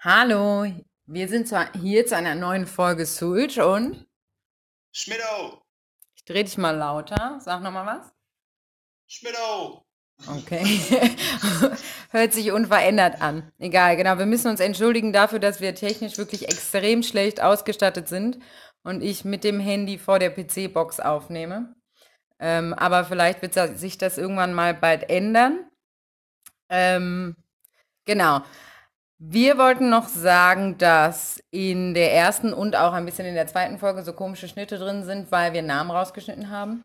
Hallo, wir sind zwar hier zu einer neuen Folge Switch und Schmidau! ich drehe dich mal lauter. Sag nochmal was. Schmidau! Okay. Hört sich unverändert an. Egal, genau. Wir müssen uns entschuldigen dafür, dass wir technisch wirklich extrem schlecht ausgestattet sind und ich mit dem Handy vor der PC-Box aufnehme. Ähm, aber vielleicht wird sich das irgendwann mal bald ändern. Ähm, genau. Wir wollten noch sagen, dass in der ersten und auch ein bisschen in der zweiten Folge so komische Schnitte drin sind, weil wir Namen rausgeschnitten haben.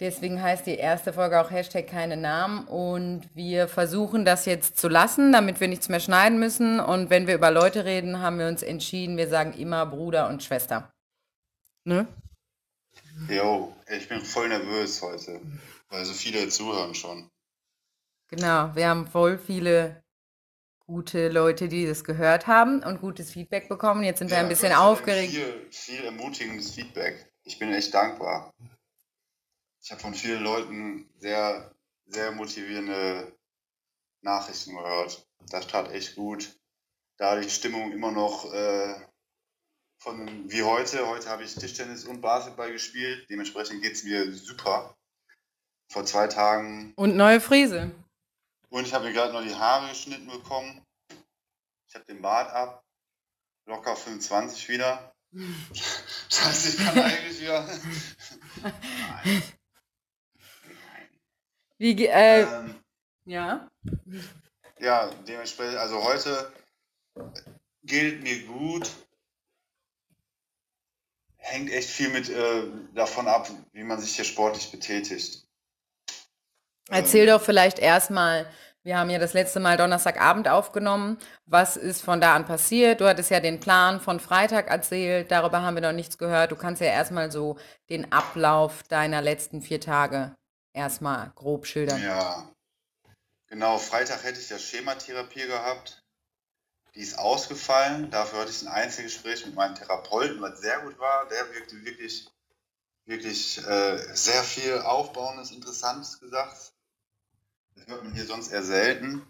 Deswegen heißt die erste Folge auch Hashtag keine Namen und wir versuchen das jetzt zu lassen, damit wir nichts mehr schneiden müssen. Und wenn wir über Leute reden, haben wir uns entschieden, wir sagen immer Bruder und Schwester. Ne? Jo, ich bin voll nervös heute, weil so viele zuhören schon. Genau, wir haben voll viele gute Leute, die das gehört haben und gutes Feedback bekommen. Jetzt sind wir ein bisschen aufgeregt. Viel, viel ermutigendes Feedback. Ich bin echt dankbar. Ich habe von vielen Leuten sehr, sehr motivierende Nachrichten gehört. Das tat echt gut. Da die Stimmung immer noch äh, von wie heute. Heute habe ich Tischtennis und Basketball gespielt. Dementsprechend geht es mir super. Vor zwei Tagen Und neue Friese. Und ich habe mir gerade noch die Haare geschnitten bekommen. Ich habe den Bart ab. Locker 25 wieder. Das heißt, ich kann eigentlich wieder. Nein. Wie, ge- äh, Ähm, ja. ja, dementsprechend, also heute gilt mir gut. Hängt echt viel mit äh, davon ab, wie man sich hier sportlich betätigt. Erzähl doch vielleicht erstmal, wir haben ja das letzte Mal Donnerstagabend aufgenommen. Was ist von da an passiert? Du hattest ja den Plan von Freitag erzählt, darüber haben wir noch nichts gehört. Du kannst ja erstmal so den Ablauf deiner letzten vier Tage erstmal grob schildern. Ja, genau. Freitag hätte ich ja Schematherapie gehabt. Die ist ausgefallen. Dafür hatte ich ein Einzelgespräch mit meinem Therapeuten, was sehr gut war. Der wirkte wirklich, wirklich äh, sehr viel Aufbauendes, Interessantes gesagt. Das hört man hier sonst eher selten.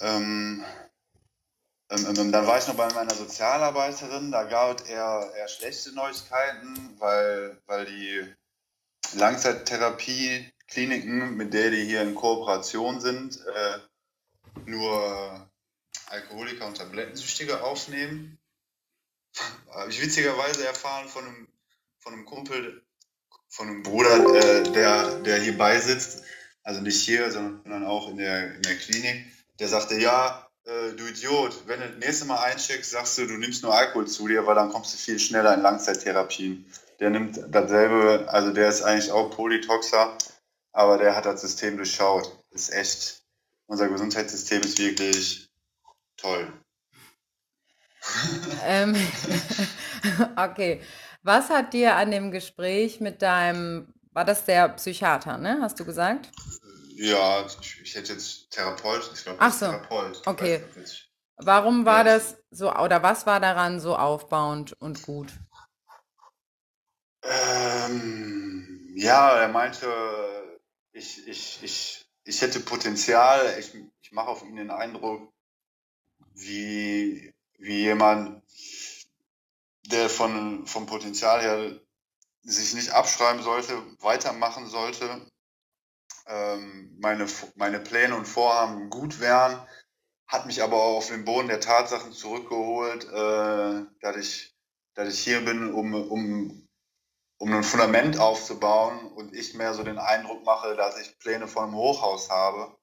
Ähm, ähm, ähm, dann war ich noch bei meiner Sozialarbeiterin. Da gab es eher, eher schlechte Neuigkeiten, weil, weil die Langzeittherapie-Kliniken, mit der die hier in Kooperation sind, äh, nur Alkoholiker und Tablettensüchtige aufnehmen. Habe ich witzigerweise erfahren von einem, von einem Kumpel, von einem Bruder, äh, der, der hier beisitzt, also nicht hier, sondern auch in der, in der Klinik, der sagte, ja, äh, du Idiot, wenn du das nächste Mal einschickst, sagst du, du nimmst nur Alkohol zu dir, weil dann kommst du viel schneller in Langzeittherapien. Der nimmt dasselbe, also der ist eigentlich auch Polytoxer, aber der hat das System durchschaut. Ist echt, unser Gesundheitssystem ist wirklich toll. Ähm, okay. Was hat dir an dem Gespräch mit deinem, war das der Psychiater, ne? Hast du gesagt? Ja, ich, hätte jetzt Therapeut, ich glaube, Ach so, Therapeut. Okay. nicht, Warum war das- das so, oder was war daran so aufbauend und gut? Ähm, ja, er meinte, ich, ich, ich, ich hätte Potenzial, ich, ich mache auf ihn den Eindruck, wie, wie jemand, der von, vom Potenzial her sich nicht abschreiben sollte, weitermachen sollte. Ähm, meine, meine Pläne und Vorhaben gut wären, hat mich aber auch auf den Boden der Tatsachen zurückgeholt, äh, dass, ich, dass ich hier bin, um, um, um ein Fundament aufzubauen und ich mehr so den Eindruck mache, dass ich Pläne von einem Hochhaus habe.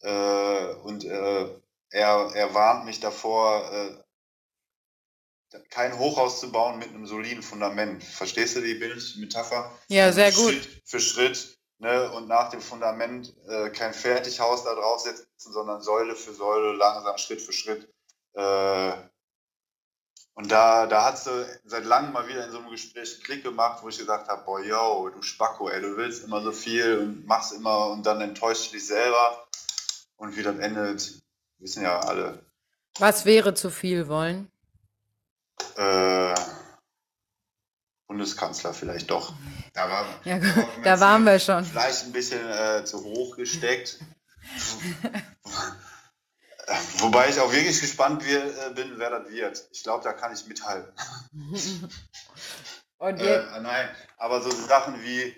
Äh, und äh, er, er warnt mich davor, äh, kein Hochhaus zu bauen mit einem soliden Fundament. Verstehst du die Bildmetapher? Ja, sehr gut. Schritt für Schritt. Ne? Und nach dem Fundament äh, kein Fertighaus da draufsetzen, sondern Säule für Säule, langsam Schritt für Schritt. Äh, und da, da hat sie seit langem mal wieder in so einem Gespräch einen Klick gemacht, wo ich gesagt habe, boah, yo, du Spacko, ey, du willst immer so viel und machst immer und dann enttäuscht du dich selber. Und wie das endet, wissen ja alle. Was wäre zu viel wollen? Äh, Bundeskanzler vielleicht doch. Da, war, Ja, war da waren wir schon. Vielleicht ein bisschen äh, zu hoch gesteckt. Wobei ich auch wirklich gespannt äh, bin, wer das wird. Ich glaube, da kann ich mithalten. Äh, nein, aber so Sachen wie,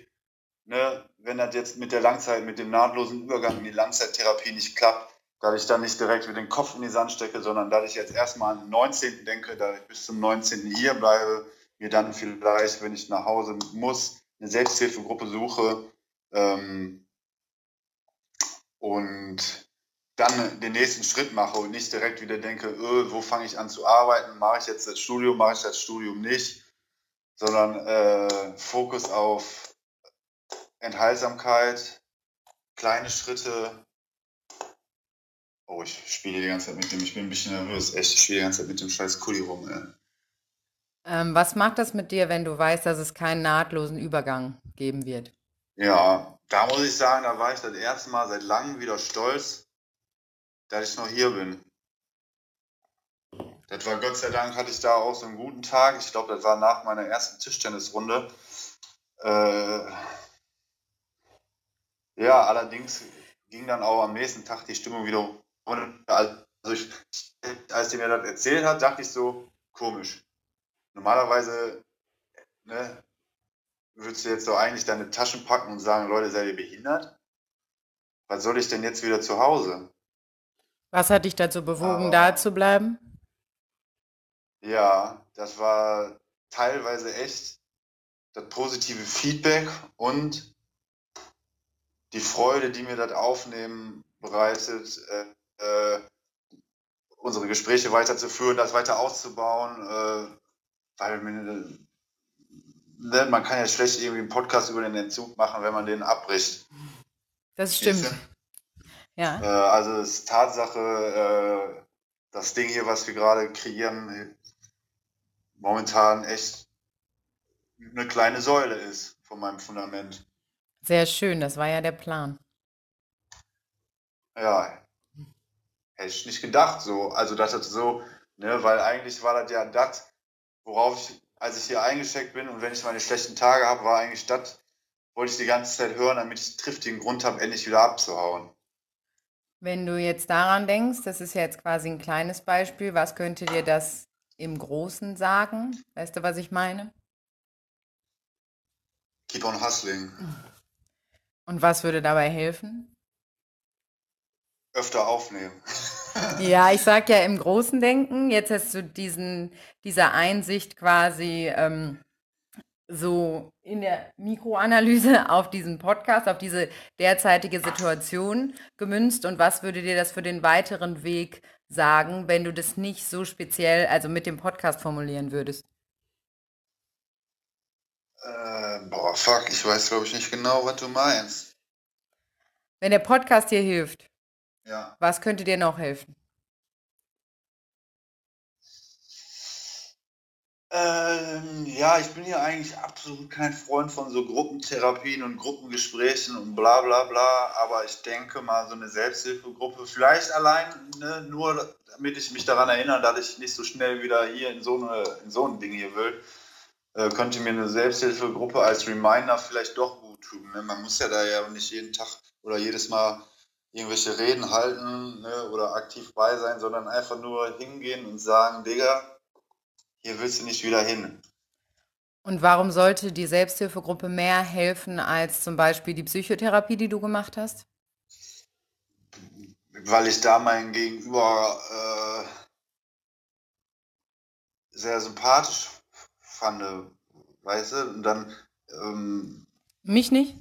ne, wenn das jetzt mit der Langzeit, mit dem nahtlosen Übergang in die Langzeittherapie nicht klappt, dass ich dann nicht direkt mit dem Kopf in die Sand stecke, sondern dass ich jetzt erstmal den 19. denke, dass ich bis zum 19. hier bleibe, mir dann vielleicht, wenn ich nach Hause muss, eine Selbsthilfegruppe suche ähm, und dann den nächsten Schritt mache und nicht direkt wieder denke, öh, wo fange ich an zu arbeiten, mache ich jetzt das Studium, mache ich das Studium nicht, sondern äh, Fokus auf Enthaltsamkeit, kleine Schritte. Oh, ich spiele die ganze Zeit mit dem, ich bin ein bisschen nervös. Echt, ich spiele die ganze Zeit mit dem scheiß Kuli rum. Ey. Ähm, was macht das mit dir, wenn du weißt, dass es keinen nahtlosen Übergang geben wird? Ja, da muss ich sagen, da war ich das erste Mal seit langem wieder stolz, dass ich noch hier bin. Das war Gott sei Dank, hatte ich da auch so einen guten Tag. Ich glaube, das war nach meiner ersten Tischtennisrunde. Äh, ja, allerdings ging dann auch am nächsten Tag die Stimmung wieder runter. Also ich, als die mir das erzählt hat, dachte ich so, komisch. Normalerweise ne, würdest du jetzt doch eigentlich deine Taschen packen und sagen, Leute, seid ihr behindert? Was soll ich denn jetzt wieder zu Hause? Was hat dich dazu bewogen, Aber, da zu bleiben? Ja, das war teilweise echt das positive Feedback und die Freude, die mir das Aufnehmen bereitet, äh, äh, unsere Gespräche weiterzuführen, das weiter auszubauen, äh, weil ne, man kann ja schlecht irgendwie einen Podcast über den Entzug machen, wenn man den abbricht. Das stimmt. Ja. Äh, also es ist Tatsache, äh, das Ding hier, was wir gerade kreieren, momentan echt eine kleine Säule ist von meinem Fundament. Sehr schön, das war ja der Plan. Ja, hätte ich nicht gedacht so. Also das ist so, ne, weil eigentlich war das ja das, worauf ich, als ich hier eingesteckt bin und wenn ich meine schlechten Tage habe, war eigentlich das, wollte ich die ganze Zeit hören, damit ich triftigen Grund habe, endlich wieder abzuhauen. Wenn du jetzt daran denkst, das ist ja jetzt quasi ein kleines Beispiel, was könnte dir das im Großen sagen? Weißt du, was ich meine? Keep on hustling. Und was würde dabei helfen? Öfter aufnehmen. Ja, ich sag ja im großen Denken, jetzt hast du diesen, dieser Einsicht quasi ähm, so in der Mikroanalyse auf diesen Podcast, auf diese derzeitige Situation gemünzt und was würde dir das für den weiteren Weg sagen, wenn du das nicht so speziell, also mit dem Podcast formulieren würdest? Äh, boah, fuck, ich weiß glaube ich nicht genau, was du meinst. Wenn der Podcast dir hilft, ja. Was könnte dir noch helfen? Ähm, ja, ich bin ja eigentlich absolut kein Freund von so Gruppentherapien und Gruppengesprächen und bla bla bla, aber ich denke mal, so eine Selbsthilfegruppe, vielleicht allein ne, nur, damit ich mich daran erinnere, dass ich nicht so schnell wieder hier in so, eine, in so ein Ding hier will, äh, könnte mir eine Selbsthilfegruppe als Reminder vielleicht doch gut tun. Ne? Man muss ja da ja nicht jeden Tag oder jedes Mal irgendwelche Reden halten ne, oder aktiv bei sein, sondern einfach nur hingehen und sagen, Digga, hier willst du nicht wieder hin. Und warum sollte die Selbsthilfegruppe mehr helfen als zum Beispiel die Psychotherapie, die du gemacht hast? Weil ich da mein Gegenüber äh, sehr sympathisch fand, weißt du? Und dann. Ähm, Mich nicht?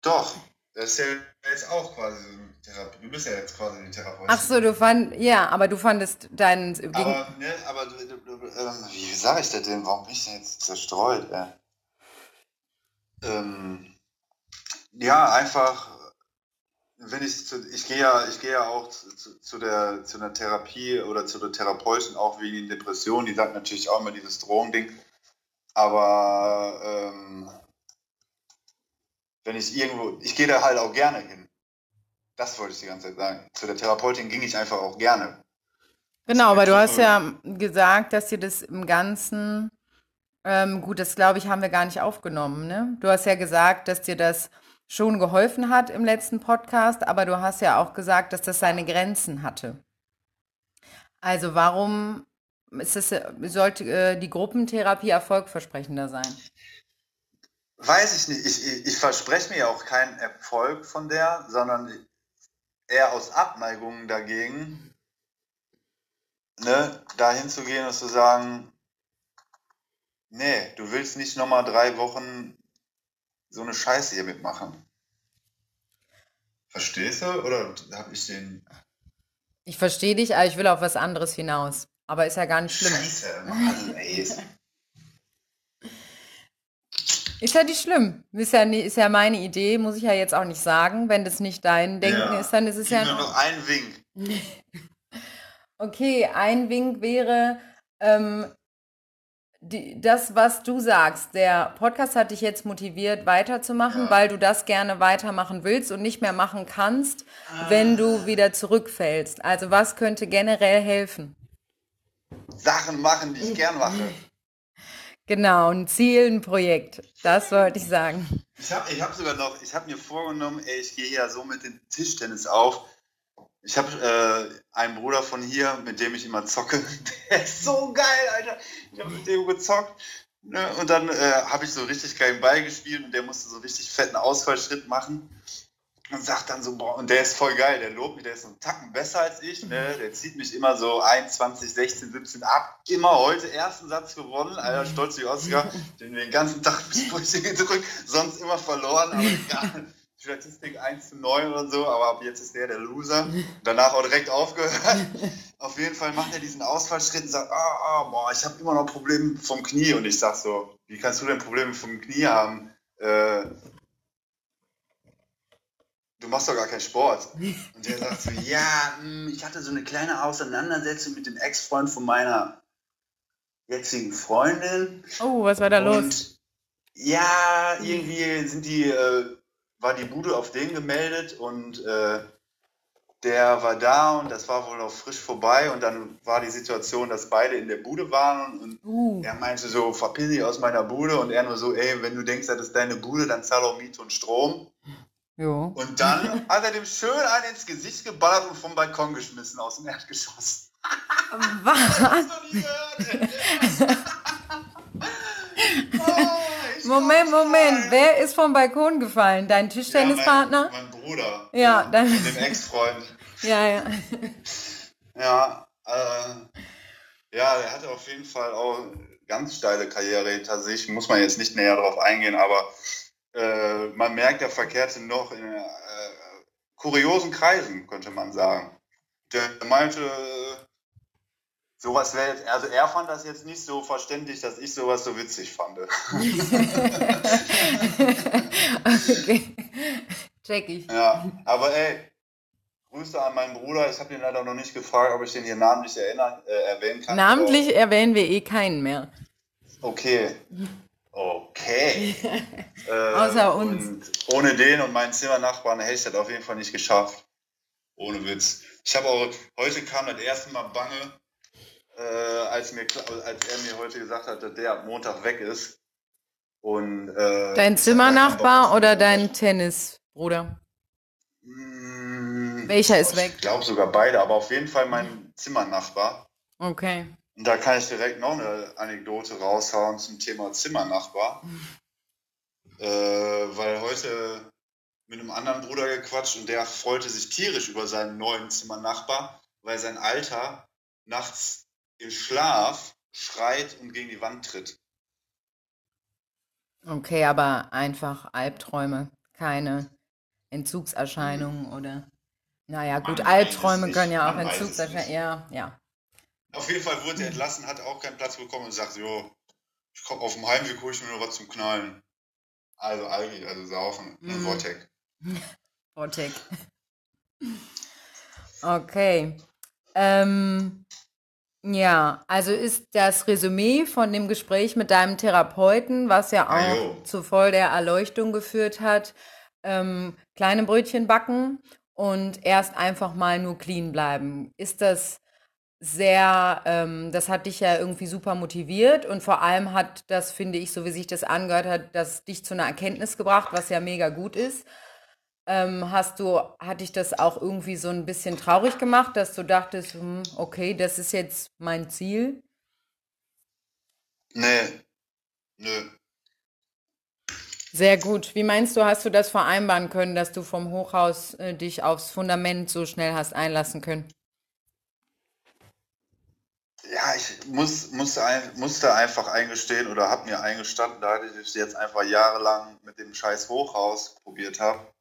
Doch, das ist ja jetzt auch quasi so eine Therapie. Du bist ja jetzt quasi die Therapeutin. Ach so, du fand, ja, aber du fandest deinen. Gegen aber, ne, aber du, du, du, ähm, wie sage ich das denn? Warum bin ich denn jetzt zerstreut? Ey? Ähm, ja, einfach, wenn ich zu, ich gehe ja, ich gehe ja auch zu, zu, der, zu einer Therapie oder zu der Therapeutin auch wegen Depression. Die sagt natürlich auch immer dieses Drogending. Aber ähm, wenn ich irgendwo, ich gehe da halt auch gerne hin. Das wollte ich die ganze Zeit sagen. Zu der Therapeutin ging ich einfach auch gerne. Genau, aber du hast ja gesagt, dass dir das im Ganzen, ähm, gut, das glaube ich, haben wir gar nicht aufgenommen, ne? Du hast ja gesagt, dass dir das schon geholfen hat im letzten Podcast, aber du hast ja auch gesagt, dass das seine Grenzen hatte. Also warum ist es, sollte äh, die Gruppentherapie erfolgversprechender sein? Weiß ich nicht. Ich, ich, ich verspreche mir auch keinen Erfolg von der, sondern eher aus Abneigung dagegen, ne, dahin zu gehen und zu sagen, nee, du willst nicht nochmal drei Wochen so eine Scheiße hier mitmachen. Verstehst du? Oder habe ich den. Ich verstehe dich, aber ich will auf was anderes hinaus. Aber ist ja gar nicht schlimm. Scheiße, Mann, ey. Ist ja nicht schlimm. Ist ja, ist ja meine Idee, muss ich ja jetzt auch nicht sagen. Wenn das nicht dein Denken ja. ist, dann ist es Gib ja. Nur noch ein Wink. okay, ein Wink wäre, ähm, die, das, was du sagst, der Podcast hat dich jetzt motiviert, weiterzumachen, ja. weil du das gerne weitermachen willst und nicht mehr machen kannst, ah. wenn du wieder zurückfällst. Also was könnte generell helfen? Sachen machen, die ich gern mache. Genau, ein Ziel, ein Projekt. Das wollte ich sagen. Ich habe ich hab sogar noch, ich habe mir vorgenommen, ey, ich gehe ja so mit dem Tischtennis auf. Ich habe äh, einen Bruder von hier, mit dem ich immer zocke. Der ist so geil, Alter. Ich habe mit dem gezockt. Ne? Und dann äh, habe ich so richtig geilen Ball gespielt und der musste so richtig fetten Ausfallschritt machen. Und sagt dann so, boah, und der ist voll geil, der lobt mich, der ist so einen Tacken besser als ich, ne? Der zieht mich immer so 21, 16, 17 ab. Immer heute ersten Satz gewonnen, Alter, stolz wie Oscar. Den den ganzen Tag bis gedrückt, sonst immer verloren, aber egal. Statistik 1 zu 9 oder so, aber ab jetzt ist der der Loser. Danach auch direkt aufgehört. Auf jeden Fall macht er diesen Ausfallschritt und sagt, ah, ah boah, ich habe immer noch Probleme vom Knie. Und ich sag so, wie kannst du denn Probleme vom Knie haben? Äh, du machst doch gar keinen Sport. Und der sagt so, ja, hm, ich hatte so eine kleine Auseinandersetzung mit dem Ex-Freund von meiner jetzigen Freundin. Oh, was war da und los? Ja, irgendwie sind die äh, war die Bude auf den gemeldet und äh, der war da und das war wohl noch frisch vorbei und dann war die Situation, dass beide in der Bude waren und uh. er meinte so, verpiss dich aus meiner Bude und er nur so, ey, wenn du denkst, das ist deine Bude, dann zahl auch Miete und Strom. Jo. Und dann hat er dem schön einen ins Gesicht geballert und vom Balkon geschmissen aus dem Erdgeschoss. Was? Hast du nie gehört? oh. Moment, Moment. Wer ist vom Balkon gefallen? Dein Tischtennispartner? Ja, mein, mein, Bruder. Ja. Mit dem Ex-Freund. ja, ja. Ja, äh, ja, der hatte auf jeden Fall auch ganz steile Karriere hinter sich. Muss man jetzt nicht näher darauf eingehen, aber äh, man merkt, er verkehrte noch in äh, kuriosen Kreisen, könnte man sagen. Der meinte, Sowas wäre jetzt, also er fand das jetzt nicht so verständlich, dass ich sowas so witzig fand. okay. Check ich. Ja, aber ey, Grüße an meinen Bruder. Ich habe ihn leider noch nicht gefragt, ob ich den hier namentlich erinnern, äh, erwähnen kann. Namentlich erwähnen wir eh keinen mehr. Okay. Okay. äh, Außer uns. ohne den und meinen Zimmernachbarn hätte ich das auf jeden Fall nicht geschafft. Ohne Witz. Ich habe auch, heute kam das erste Mal Bange, äh, als, mir, als er mir heute gesagt hat, dass der ab Montag weg ist. Und, äh, dein Zimmernachbar oder dein Tennisbruder? Hm, Welcher ist weg? Ich glaube sogar beide, aber auf jeden Fall mein Zimmernachbar. Okay. Und da kann ich direkt noch eine Anekdote raushauen zum Thema Zimmernachbar. äh, weil heute mit einem anderen Bruder gequatscht und der freute sich tierisch über seinen neuen Zimmernachbar, weil sein Alter nachts im Schlaf schreit und gegen die Wand tritt. Okay, aber einfach Albträume, keine Entzugserscheinungen hm. oder. Naja, gut, Albträume können ja auch Entzugserscheinungen. Ja, ja. Auf jeden Fall wurde er entlassen, hat auch keinen Platz bekommen und sagt, jo, ich komme auf dem Heimweg, hole ich mir nur was zum Knallen. Also eigentlich, also saufen. Mm. Vortec. Vortec. okay. Ähm, ja, also ist das Resümee von dem Gespräch mit deinem Therapeuten, was ja auch Ajo. zu voll der Erleuchtung geführt hat, ähm, kleine Brötchen backen und erst einfach mal nur clean bleiben. Ist das sehr, ähm, das hat dich ja irgendwie super motiviert und vor allem hat das, finde ich, so wie sich das angehört hat, das dich zu einer Erkenntnis gebracht, was ja mega gut ist. Ähm, hast du, hat dich das auch irgendwie so ein bisschen traurig gemacht, dass du dachtest, hm, okay, das ist jetzt mein Ziel? Nee, nö. Sehr gut. Wie meinst du, hast du das vereinbaren können, dass du vom Hochhaus äh, dich aufs Fundament so schnell hast einlassen können? Ja, ich muss, musste, ein, musste einfach eingestehen oder habe mir eingestanden, da ich jetzt einfach jahrelang mit dem scheiß Hochhaus probiert habe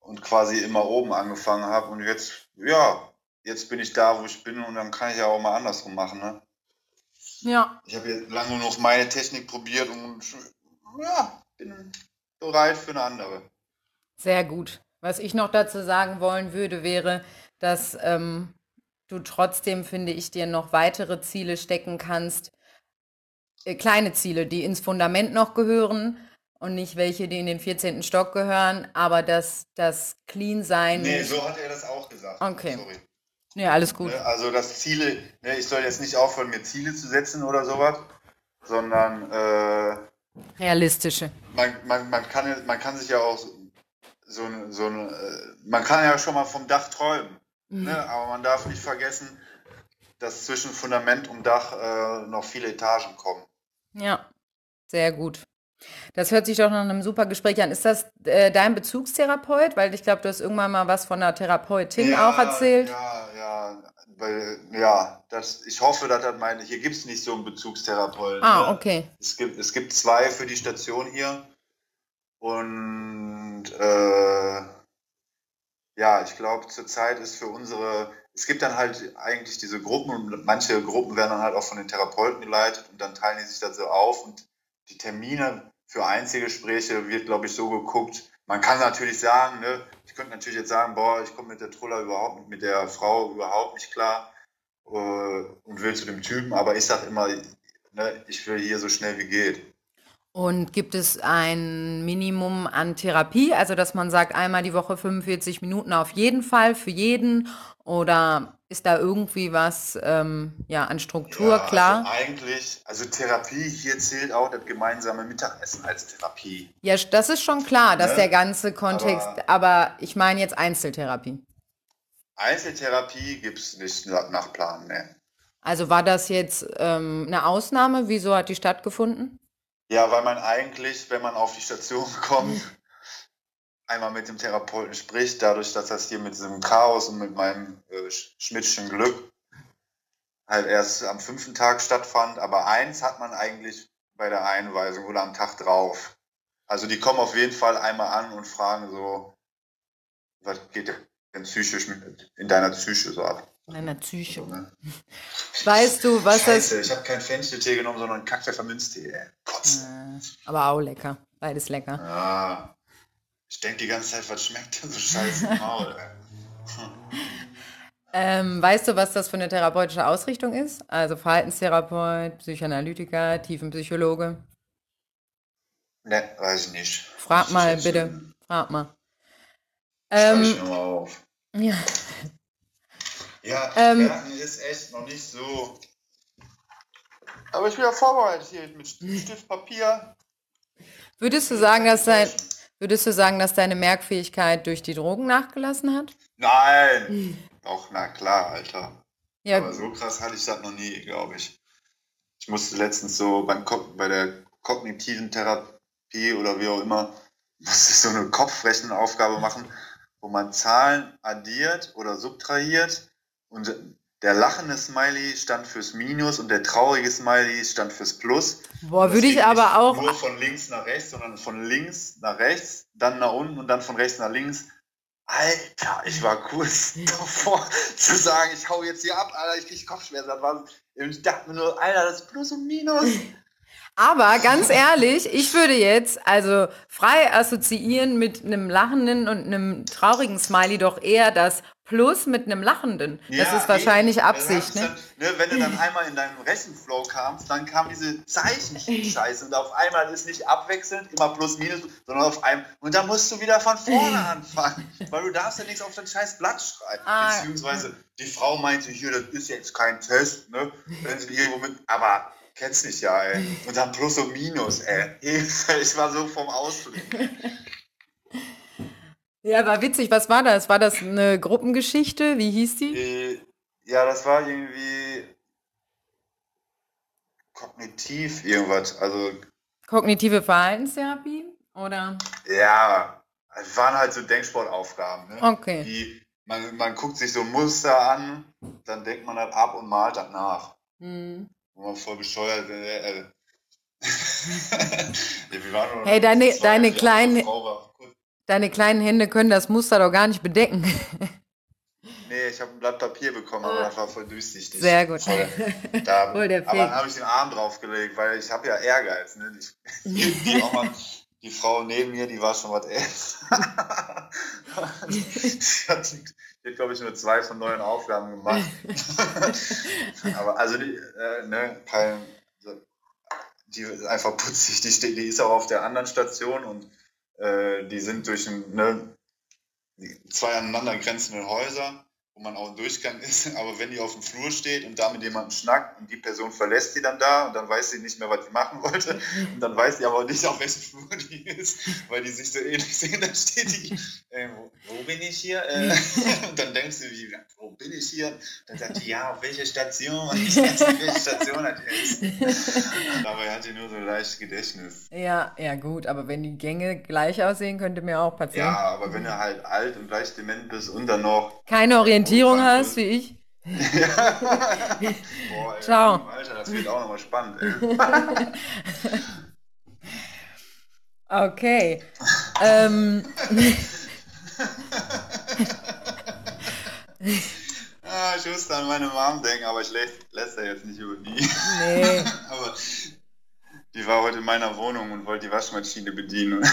und quasi immer oben angefangen habe und jetzt, ja, jetzt bin ich da, wo ich bin und dann kann ich ja auch mal andersrum machen, ne? Ja. Ich habe jetzt lange noch meine Technik probiert und ja, bin bereit für eine andere. Sehr gut. Was ich noch dazu sagen wollen würde, wäre, dass ähm, du trotzdem, finde ich, dir noch weitere Ziele stecken kannst. Äh, kleine Ziele, die ins Fundament noch gehören und nicht welche, die in den 14. Stock gehören, aber dass das Clean sein. Nee, so hat er das auch gesagt. Okay. Sorry. Ja, alles gut. Ne, also das Ziele, ne, ich soll jetzt nicht aufhören, mir Ziele zu setzen oder sowas, sondern äh, realistische. Man, man, man, kann, man kann sich ja auch so, so, so äh, man kann ja schon mal vom Dach träumen, mhm. ne? aber man darf nicht vergessen, dass zwischen Fundament und Dach äh, noch viele Etagen kommen. Ja, sehr gut. Das hört sich doch nach einem super Gespräch an. Ist das äh, dein Bezugstherapeut? Weil ich glaube, du hast irgendwann mal was von einer Therapeutin ja, auch erzählt. Ja, ja. Weil, ja, das, ich hoffe, dass das meine, hier gibt es nicht so einen Bezugstherapeuten. Ah, ne? okay. Es gibt, es gibt zwei für die Station hier. Und äh, ja, ich glaube, zurzeit ist für unsere, es gibt dann halt eigentlich diese Gruppen und manche Gruppen werden dann halt auch von den Therapeuten geleitet und dann teilen die sich so auf und die Termine für Einzelgespräche wird, glaube ich, so geguckt. Man kann natürlich sagen, ne, ich könnte natürlich jetzt sagen, boah, ich komme mit der Truller überhaupt, mit der Frau überhaupt nicht klar äh, und will zu dem Typen, aber ich sage immer, ne, ich will hier so schnell wie geht. Und gibt es ein Minimum an Therapie, also dass man sagt, einmal die Woche 45 Minuten auf jeden Fall für jeden? Oder ist da irgendwie was ähm, ja, an Struktur ja, klar? Also eigentlich, also Therapie, hier zählt auch das gemeinsame Mittagessen als Therapie. Ja, das ist schon klar, dass ne? der ganze Kontext, aber, aber ich meine jetzt Einzeltherapie. Einzeltherapie gibt es nicht nach Plan, ne. Also war das jetzt ähm, eine Ausnahme? Wieso hat die stattgefunden? Ja, weil man eigentlich, wenn man auf die Station kommt, einmal mit dem Therapeuten spricht, dadurch, dass das hier mit diesem Chaos und mit meinem äh, Schmidtchen Glück halt erst am fünften Tag stattfand. Aber eins hat man eigentlich bei der Einweisung oder am Tag drauf. Also die kommen auf jeden Fall einmal an und fragen so, was geht denn psychisch mit, in deiner Psyche so ab? In deiner Psyche. So, ne? Weißt du, was Scheiße, das... ich habe keinen Fencheltee genommen, sondern einen Kackpfefferminztee. Äh, aber auch lecker. Beides lecker. Ja. Ich denke die ganze Zeit, was schmeckt denn so scheiße im Maul? ähm, weißt du, was das für eine therapeutische Ausrichtung ist? Also Verhaltenstherapeut, Psychoanalytiker, Tiefenpsychologe? Ne, weiß ich nicht. Frag mal bitte. Frag mal. Ähm, ich mal auf. Ja. Ja, ähm, ist echt noch nicht so. Aber ich bin ja vorbereitet hier mit Stift, Papier. Würdest du sagen, dass dein, Würdest du sagen, dass deine Merkfähigkeit durch die Drogen nachgelassen hat? Nein! Doch, na klar, Alter. Ja. Aber so krass hatte ich das noch nie, glaube ich. Ich musste letztens so beim bei der kognitiven Therapie oder wie auch immer, musste ich so eine Kopfrechenaufgabe machen, wo man Zahlen addiert oder subtrahiert und der lachende Smiley stand fürs Minus und der traurige Smiley stand fürs Plus. Boah, würde ich aber auch. Nur von links nach rechts, sondern von links nach rechts, dann nach unten und dann von rechts nach links. Alter, ich war kurz davor zu sagen, ich hau jetzt hier ab, Alter, ich krieg Kopfschmerzen. Ich dachte mir nur, Alter, das ist Plus und Minus. Aber ganz ehrlich, ich würde jetzt also frei assoziieren mit einem lachenden und einem traurigen Smiley doch eher das plus mit einem Lachenden. Ja, das ist wahrscheinlich eben. Absicht, ne? Dann, ne? Wenn du dann einmal in deinem Rechenflow kamst, dann kam diese Zeichen-Scheiße und auf einmal ist nicht abwechselnd, immer plus minus, sondern auf einem und dann musst du wieder von vorne anfangen, weil du darfst ja nichts auf dein scheiß Blatt schreiben. Ah. Beziehungsweise die Frau meinte hier, das ist jetzt kein Test, ne? Wenn sie irgendwo mit, aber kennst dich ja, ey. Und dann plus und minus, ey. Ich war so vom Ausblick. Ja, war witzig. Was war das? War das eine Gruppengeschichte? Wie hieß die? Äh, ja, das war irgendwie kognitiv irgendwas. Also Kognitive Verhaltenstherapie? Oder? Ja, es waren halt so Denksportaufgaben. Ne? Okay. Die, man, man guckt sich so Muster an, dann denkt man das ab und malt das nach. Mhm. Und man voll bescheuert. Äh, äh. ja, hey, deine, deine kleinen. Deine kleinen Hände können das Muster doch gar nicht bedecken. Nee, ich habe ein Blatt Papier bekommen, aber das war voll durchsichtig. Sehr gut. Voll, da, voll der aber dann habe ich den Arm draufgelegt, weil ich habe ja Ehrgeiz. Ne? Die, die, mal, die, Frau neben mir, die war schon was älter. die hat, hat glaube ich, nur zwei von neun Aufgaben gemacht. aber also, die, äh, ne, kein, die ist einfach putzig. Die, die ist auch auf der anderen Station und äh, die sind durch ein, ne, zwei aneinander grenzende Häuser wo man auch ein Durchgang ist, aber wenn die auf dem Flur steht und da mit jemandem schnackt und die Person verlässt die dann da und dann weiß sie nicht mehr, was sie machen wollte und dann weiß sie aber nicht, auf welchem Flur die ist, weil die sich so ähnlich sehen, dann steht die, äh, wo, wo, bin ich hier? Äh, und dann denkst du, wie, wo bin ich hier? Dann sagt die, ja, auf welche Station? Und ich weiß nicht, welche Station hat die ist. Dabei hat die nur so leicht Gedächtnis. Ja, ja gut, aber wenn die Gänge gleich aussehen, könnte mir auch passieren. Ja, aber wenn du halt alt und leicht dement bist und dann noch... Keine Orientierung Orientierung hast wie ich. Boah, ey, Ciao. Alter, das wird auch nochmal spannend. Okay. ähm. ah, ich musste an meine Mom denken, aber ich lässt ja jetzt nicht über die. Nee. aber die war heute in meiner Wohnung und wollte die Waschmaschine bedienen.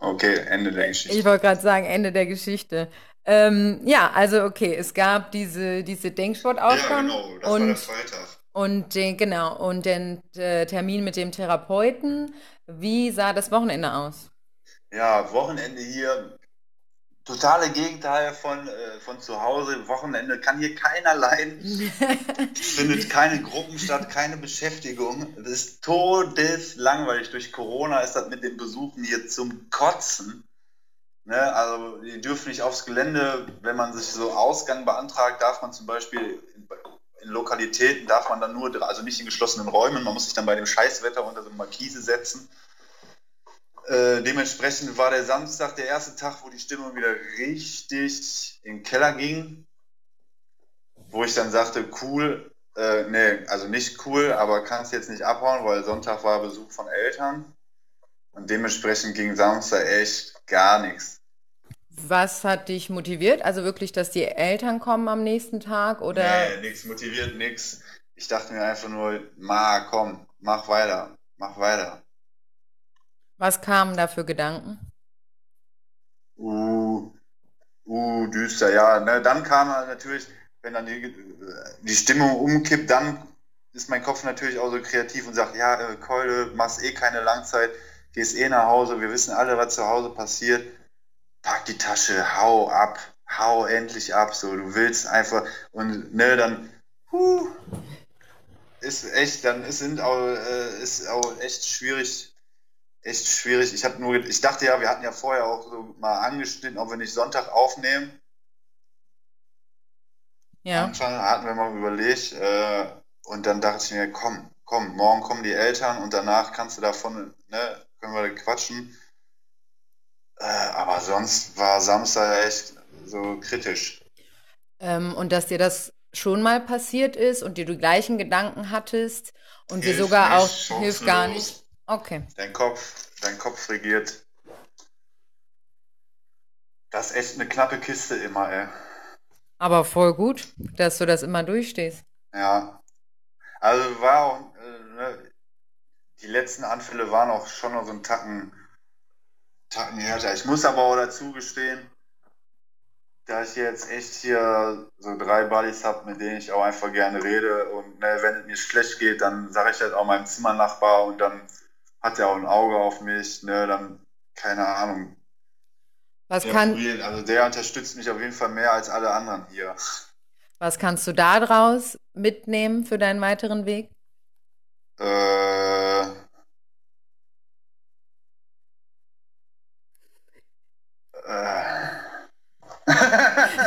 Okay, Ende der Geschichte. Ich wollte gerade sagen, Ende der Geschichte. Ähm, ja, also okay, es gab diese, diese Denksportaufgaben. Ja, genau, das und, war der Freitag. Und den, genau, und den äh, Termin mit dem Therapeuten. Wie sah das Wochenende aus? Ja, Wochenende hier totale Gegenteil von, äh, von zu Hause. Wochenende kann hier keiner leiden. es findet keine Gruppen statt, keine Beschäftigung. Es ist todeslangweilig. Durch Corona ist das mit den Besuchen hier zum Kotzen. Ne? Also die dürfen nicht aufs Gelände. Wenn man sich so Ausgang beantragt, darf man zum Beispiel in, in Lokalitäten, darf man dann nur, also nicht in geschlossenen Räumen, man muss sich dann bei dem Scheißwetter unter so eine Markise setzen. Äh, dementsprechend war der Samstag der erste Tag, wo die Stimmung wieder richtig in den Keller ging. Wo ich dann sagte, cool, äh, nee, also nicht cool, aber kannst jetzt nicht abhauen, weil Sonntag war Besuch von Eltern. Und dementsprechend ging Samstag echt gar nichts. Was hat dich motiviert? Also wirklich, dass die Eltern kommen am nächsten Tag oder? Nee, nichts motiviert, nichts. Ich dachte mir einfach nur, ma, komm, mach weiter, mach weiter. Was kamen da für Gedanken? Uh, uh, düster, ja. Ne, dann kam natürlich, wenn dann die, die Stimmung umkippt, dann ist mein Kopf natürlich auch so kreativ und sagt, ja, äh, Keule, machst eh keine Langzeit, gehst eh nach Hause, wir wissen alle, was zu Hause passiert. Pack die Tasche, hau ab, hau endlich ab, so, du willst einfach, und ne, dann, huh, ist echt, dann ist, sind auch, äh, ist auch echt schwierig, echt schwierig. Ich habe nur, ich dachte ja, wir hatten ja vorher auch so mal angeschnitten, ob wir nicht Sonntag aufnehmen. Ja. Anfang hatten wir mal überlegt äh, und dann dachte ich mir, komm, komm, morgen kommen die Eltern und danach kannst du davon, ne, können wir quatschen. Äh, aber sonst war Samstag echt so kritisch. Ähm, und dass dir das schon mal passiert ist und dir die gleichen Gedanken hattest und dir sogar auch hilft gar nicht. Okay. Dein Kopf, dein Kopf regiert. Das ist echt eine knappe Kiste immer, ey. Aber voll gut, dass du das immer durchstehst. Ja. Also war auch, äh, ne, die letzten Anfälle waren auch schon noch so ein Tacken, Tacken härter. Ich muss aber auch dazu gestehen, da ich jetzt echt hier so drei Buddies habe, mit denen ich auch einfach gerne rede. Und ne, wenn es mir schlecht geht, dann sage ich das auch meinem Zimmernachbar und dann hat er auch ein Auge auf mich. Ne, dann, keine Ahnung. Was Der, kann, Friel, also der unterstützt mich auf jeden Fall mehr als alle anderen hier. was kannst du da draus mitnehmen für deinen weiteren Weg? Äh, äh,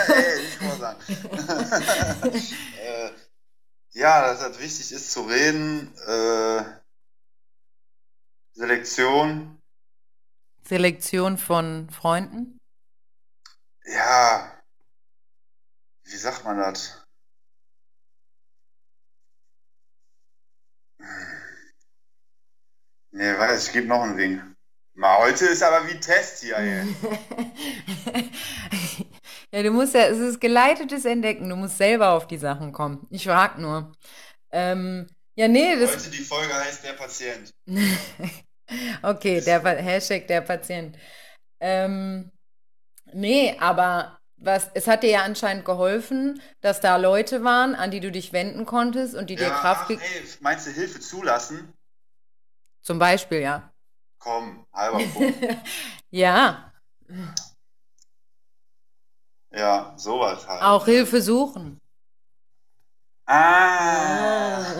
Ey, ich muss sagen. äh, ja, dass es wichtig ist zu reden. Äh, Selektion. Selektion von Freunden? Ja, wie sagt man das? Nee, weiß, ich gebe noch einen Wink. Mal, heute ist aber wie Test hier, ey. Ja, du musst ja, es ist geleitetes Entdecken, du musst selber auf die Sachen kommen. Ich frag nur. Ähm, ja, nee, das. Heute die Folge heißt der Patient. Okay, der Pa- Hashtag der Patient. Ähm, nee, aber was, es hat dir ja anscheinend geholfen, dass da Leute waren, an die du dich wenden konntest und die dir Ja, Kraft ach, ge- ey, meinst du Hilfe zulassen? Zum Beispiel, ja. Komm, halber Punkt. Ja, Ja, sowas halt. auch Hilfe suchen. Ah,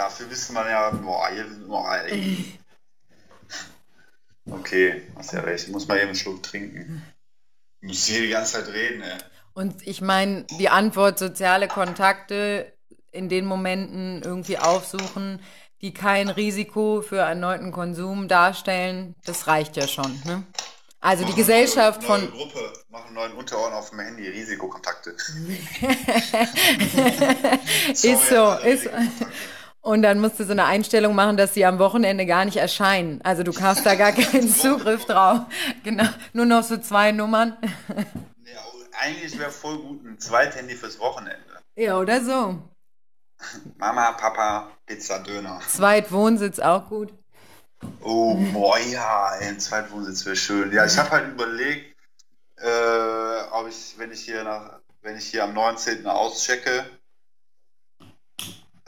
dafür müsste man ja. Boah, boah, ey. Okay, hast ja recht. Muss mal eben einen Schluck trinken. Muss hier die ganze Zeit reden, ey. Und ich meine, die Antwort soziale Kontakte in den Momenten irgendwie aufsuchen, die kein Risiko für erneuten Konsum darstellen, das reicht ja schon. Ne? Also die Gesellschaft neue, neue von Gruppe, mach einen neuen Unterordner auf dem Handy, Risikokontakte. ist so, alle ist. Und dann musst du so eine Einstellung machen, dass sie am Wochenende gar nicht erscheinen. Also du hast da gar keinen Zugriff drauf. Genau, nur noch so zwei Nummern. Ja, eigentlich wäre voll gut ein Zweithandy fürs Wochenende. Ja, oder so. Mama, Papa, Pizza, Döner. Zweitwohnsitz auch gut. Oh, boah, ja, ein Zweitwohnsitz wäre schön. Ja, ich habe halt überlegt, äh, ob ich, wenn ich hier nach, wenn ich hier am 19. auschecke,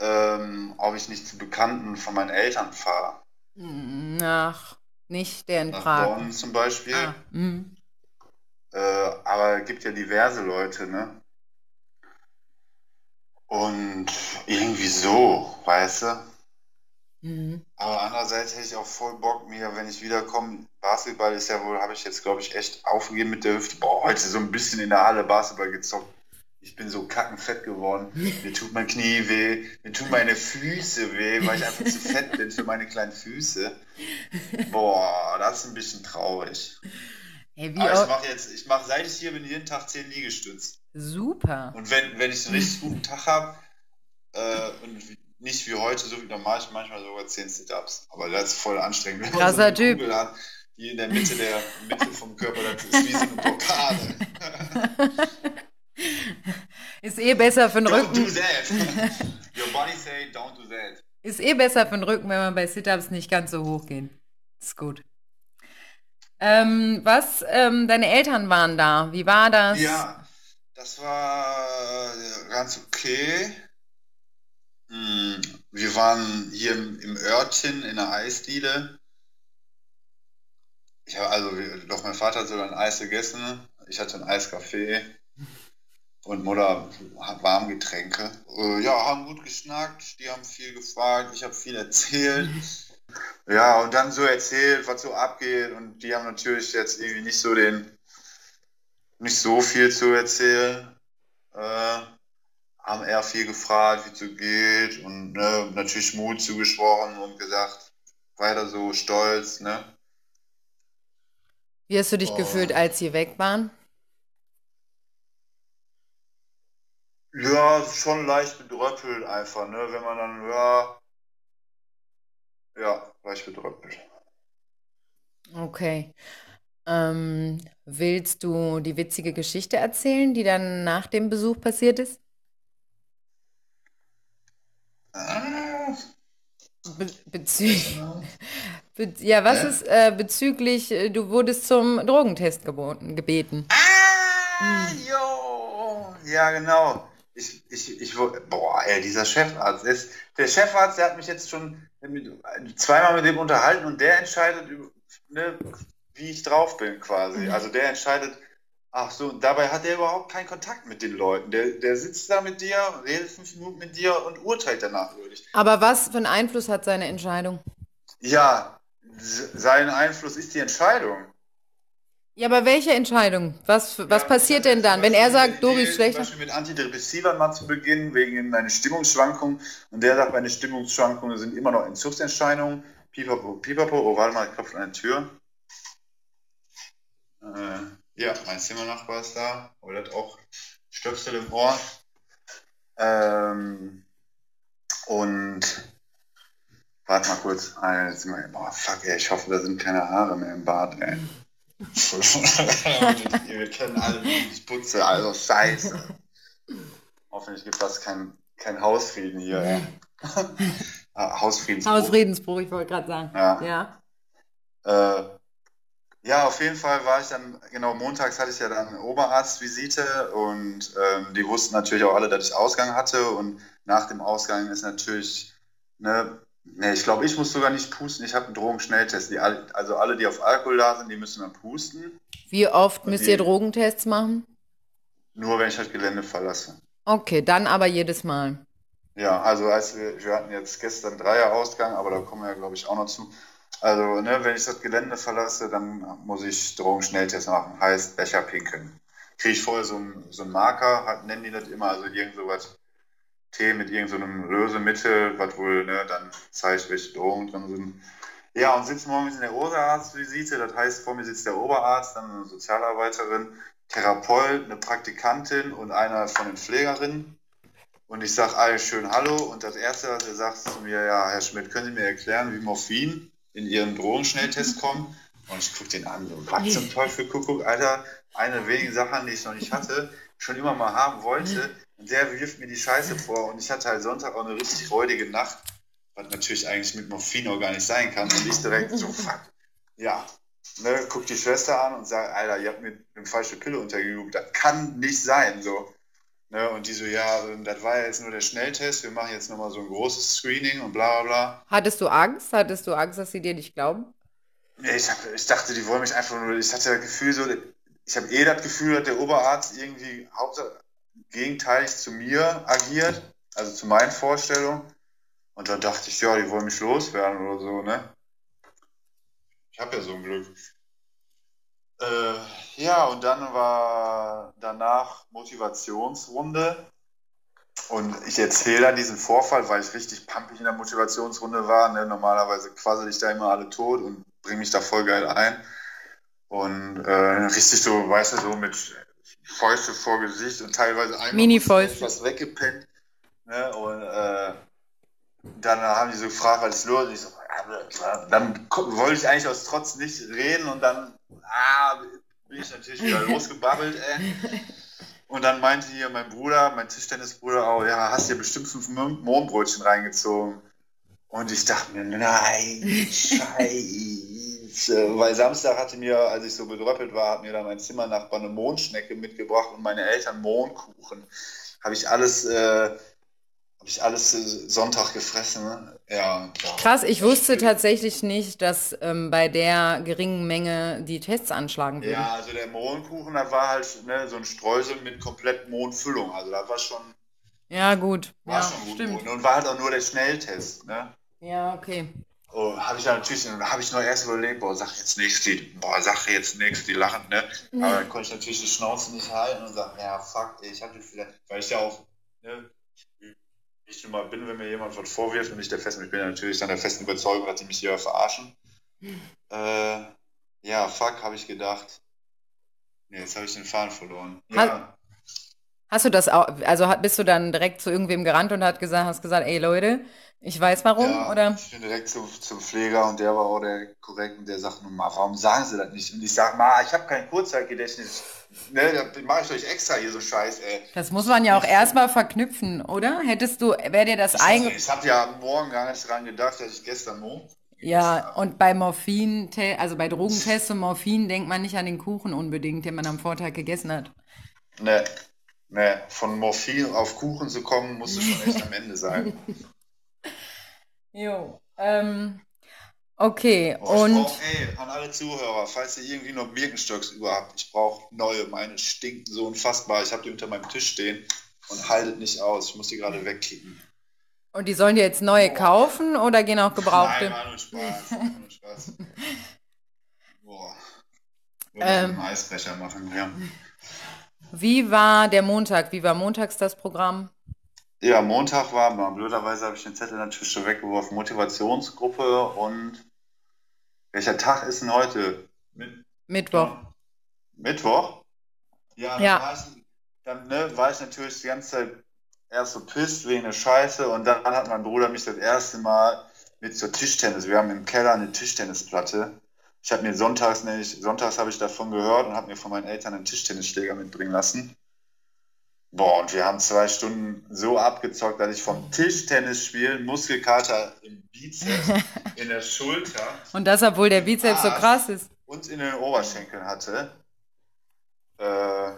ähm, ob ich nicht zu Bekannten von meinen Eltern fahre. Nach nicht der in Nach Prag. Bonn zum Beispiel. Ah, mhm. Äh, aber es gibt ja diverse Leute, ne? Und irgendwie so, weißt du? Mhm. Aber andererseits hätte ich auch voll Bock, mir, wenn ich wiederkomme, Basketball ist ja wohl, habe ich jetzt, glaube ich, echt aufgegeben mit der Hüfte. Boah, heute so ein bisschen in der Halle Basketball gezockt. Ich bin so kackenfett geworden. Mir tut mein Knie weh, mir tun meine Füße weh, weil ich einfach zu fett bin für meine kleinen Füße. Boah, das ist ein bisschen traurig. Hey, wie Aber ich mache jetzt, ich mache, seit ich hier bin, jeden Tag 10 Liegestütz. Super. Und wenn, wenn ich einen richtig guten Tag habe, äh, und nicht wie heute, so wie normal, ich manchmal sogar 10 Sit-Ups. Aber das ist voll anstrengend. Wenn man so Krasser eine Typ. Kugel hat, die in der Mitte der Mitte vom Körper, das ist wie so eine Blockade. Ist eh besser für den Don't do Rücken. that. Your body say, don't do that. Ist eh besser für den Rücken, wenn man bei Sit-Ups nicht ganz so hoch geht. Ist gut. Ähm, was, ähm, deine Eltern waren da. Wie war das? Ja, das war äh, ganz okay. Hm, Wir waren hier im, im Örtchen in der Eisdiele. Ich habe also, doch mein Vater hat sogar ein Eis gegessen. Ich hatte ein Eiskaffee und Mutter hat Warmgetränke. Äh, ja, haben gut geschnackt, die haben viel gefragt, ich habe viel erzählt. Ja, und dann so erzählt, was so abgeht. Und die haben natürlich jetzt irgendwie nicht so den, nicht so viel zu erzählen. Äh, haben eher viel gefragt, wie es so geht und ne, natürlich Mut zugesprochen und gesagt, weiter so stolz, ne? Wie hast du dich Oh. gefühlt, als sie weg waren? Ja, schon leicht bedröppelt einfach, ne? Wenn man dann, ja, ja, leicht bedröppelt. Okay. Ähm, willst du die witzige Geschichte erzählen, die dann nach dem Besuch passiert ist? Ah, Be bezü Be ja, was ist äh, bezüglich, äh, du wurdest zum Drogentest geboten, gebeten. Ah, jo, ja, genau. Ich, ich, ich, boah, ey, dieser Chefarzt, ist, der Chefarzt, der hat mich jetzt schon zweimal mit dem unterhalten und der entscheidet, ne, wie ich drauf bin quasi. Mhm. Also der entscheidet, ach so, dabei hat er überhaupt keinen Kontakt mit den Leuten. Der, der sitzt da mit dir, redet fünf Minuten mit dir und urteilt danach wirklich. Aber was für einen Einfluss hat seine Entscheidung? Ja, sein Einfluss ist die Entscheidung. Ja, aber welche Entscheidung? Was, was ja, passiert denn dann, wenn er sagt, Dori ist schlechter? Zum Beispiel mit Antidepressiva mal zu beginnen, wegen meiner Stimmungsschwankung. Und der sagt, meine Stimmungsschwankungen sind immer noch Entzugserscheinungen. Pipapo, pipapo, oh, warte mal, klopfe an die Tür. Äh, ja, mein Zimmernachbar ist da. Oder hat auch Stöpsel im Ohr. Ähm, und warte mal kurz. Ah, boah, fuck, ey, ich hoffe, da sind keine Haare mehr im Bad, ey. Wir kennen alle, wie ich putze, also scheiße. Hoffentlich gibt das kein, kein Hausfrieden hier. Ja. ah, Hausfriedensbruch. Hausfriedensbruch, ich wollte gerade sagen. Ja. Ja. Äh, ja, auf jeden Fall war ich dann, genau, montags hatte ich ja dann eine Oberarztvisite und ähm, die wussten natürlich auch alle, dass ich Ausgang hatte und nach dem Ausgang ist natürlich, ne, Ne, ich glaube, ich muss sogar nicht pusten. Ich habe einen Drogenschnelltest. Die, also alle, die auf Alkohol da sind, die müssen dann pusten. Wie oft müsst die, ihr Drogentests machen? Nur wenn ich das Gelände verlasse. Okay, dann aber jedes Mal. Ja, also als wir, wir hatten jetzt gestern Dreierausgang, aber da kommen wir ja, glaube ich, auch noch zu. Also, ne, wenn ich das Gelände verlasse, dann muss ich Drogenschnelltest machen. Heißt Becher pinkeln. Kriege ich vorher so einen, so einen Marker, nennen die das immer, also irgend sowas Tee mit irgendeinem so Lösemittel, was wohl ne, dann zeigt, welche Drogen drin sind. Ja, und sitzt morgens in der Oberarztvisite, das heißt, vor mir sitzt der Oberarzt, dann eine Sozialarbeiterin, Therapeut, eine Praktikantin und einer von den Pflegerinnen. Und ich sage alles schön Hallo und das Erste, was er sagt zu mir, ja, Herr Schmidt, können Sie mir erklären, wie Morphin in Ihren Drogenschnelltest kommt? Und ich gucke den an, so, was zum Teufel, Kuckuck, Alter, eine der wenigen Sachen, die ich noch nicht hatte, schon immer mal haben wollte. Und der wirft mir die Scheiße vor und ich hatte halt Sonntag auch eine richtig freudige Nacht, was natürlich eigentlich mit Morphin auch gar nicht sein kann. Und ich direkt so, fuck, ja, ne, guck die Schwester an und sag, Alter, ihr habt mir eine falsche Pille untergejuckt, das kann nicht sein, so. Ne, und die so, ja, das war ja jetzt nur der Schnelltest, wir machen jetzt nochmal so ein großes Screening und bla bla bla. Hattest du Angst? Hattest du Angst, dass sie dir nicht glauben? Ich, hab, ich dachte, die wollen mich einfach nur, ich hatte das Gefühl so, ich habe eh das Gefühl, dass der Oberarzt irgendwie Hauptsache gegenteilig zu mir agiert, also zu meinen Vorstellungen. Und dann dachte ich, ja, die wollen mich loswerden oder so, ne? Ich habe ja so ein Glück. Äh, ja, und dann war danach Motivationsrunde. Und ich erzähle dann diesen Vorfall, weil ich richtig pumpig in der Motivationsrunde war. Ne? Normalerweise quassel ich da immer alle tot und bringe mich da voll geil ein. Und äh, richtig so, weißt du, so mit Fäuste vor Gesicht und teilweise einmal was weggepennt. Ne? Und äh, dann haben die so gefragt, was ist los? Und ich so, dann wollte ich eigentlich aus Trotz nicht reden und dann ah, bin ich natürlich wieder losgebabbelt. Ey. Und dann meinte hier mein Bruder, mein Tischtennisbruder auch, ja, hast dir bestimmt fünf Mohnbrötchen reingezogen. Und ich dachte mir, nein, scheiße. Äh, weil Samstag hatte mir, als ich so bedröppelt war, hat mir dann mein Zimmernachbar eine Mondschnecke mitgebracht und meine Eltern Mohnkuchen. Habe ich alles, äh, habe ich alles äh, Sonntag gefressen. Ne? Ja, ja. Krass, ich wusste tatsächlich nicht, dass ähm, bei der geringen Menge die Tests anschlagen würden. Ja, also der Mohnkuchen, da war halt ne, so ein Streusel mit komplett Mohnfüllung. Also da war schon. Ja, gut. War ja, schon gut. Stimmt. Und war halt auch nur der Schnelltest. Ne? Ja, okay. Oh, habe ich ja natürlich, habe ich nur erst überlegt, boah, sag jetzt nichts, die, boah, sag jetzt nichts, die lachen, ne? Aber dann konnte ich natürlich die Schnauze nicht halten und sagen, ja, fuck, ich hatte vielleicht, weil ich ja auch, ne, ich nun mal bin, wenn mir jemand was vorwirft und ich der festen, ich bin ja natürlich dann der festen Überzeugung, dass die mich hier verarschen. Äh, ja, fuck, habe ich gedacht. Nee, jetzt habe ich den Faden verloren. Ja. Hast du das auch, also bist du dann direkt zu irgendwem gerannt und hat gesagt, hast gesagt, ey Leute, ich weiß warum, ja, oder? Ich bin direkt zum, zum Pfleger und der war auch der korrekt und der sagt nun mal, warum sagen sie das nicht? Und ich sage, mal, ich habe kein Kurzzeitgedächtnis. Ne, da mache ich euch extra hier so Scheiß, ey. Das muss man ja auch erstmal verknüpfen, oder? Hättest du, wäre dir das eigentlich. Ich habe ja morgen gar nicht dran gedacht, dass ich gestern Mond Ja, und bei Morphin, also bei Drogentests und Morphin denkt man nicht an den Kuchen unbedingt, den man am Vortag gegessen hat. Ne, ne, von Morphin auf Kuchen zu kommen, musst du schon echt am Ende sein. Jo, ähm, okay, Boah, und brauch, ey, an alle Zuhörer, falls ihr irgendwie noch Birkenstocks über habt, ich brauche neue, meine stinken so unfassbar. Ich habe die unter meinem Tisch stehen und haltet nicht aus. Ich muss die gerade wegkicken. Und die sollen dir jetzt neue Boah. kaufen oder gehen auch gebrauchte? Nein, war nur Spaß. War nur Spaß. Boah. Ähm. einen Eisbecher machen, ja. Wie war der Montag? Wie war montags das Programm? Ja, Montag war mal. Blöderweise habe ich den Zettel natürlich schon weggeworfen. Motivationsgruppe und welcher Tag ist denn heute? Mit Mittwoch. Mittwoch? Ja, dann, Ja. War, ich, dann ne, war ich natürlich die ganze Zeit erst so pisst wegen der Scheiße und dann hat mein Bruder mich das erste Mal mit zur Tischtennis. Wir haben im Keller eine Tischtennisplatte. Ich habe mir sonntags, nämlich, sonntags habe ich davon gehört und habe mir von meinen Eltern einen Tischtennisschläger mitbringen lassen. Boah, und wir haben zwei Stunden so abgezockt, dass ich vom Tischtennis spielen Muskelkater im Bizeps, in der Schulter Und das, obwohl der Bizeps so Arsch. krass ist. und in den Oberschenkeln hatte. Äh,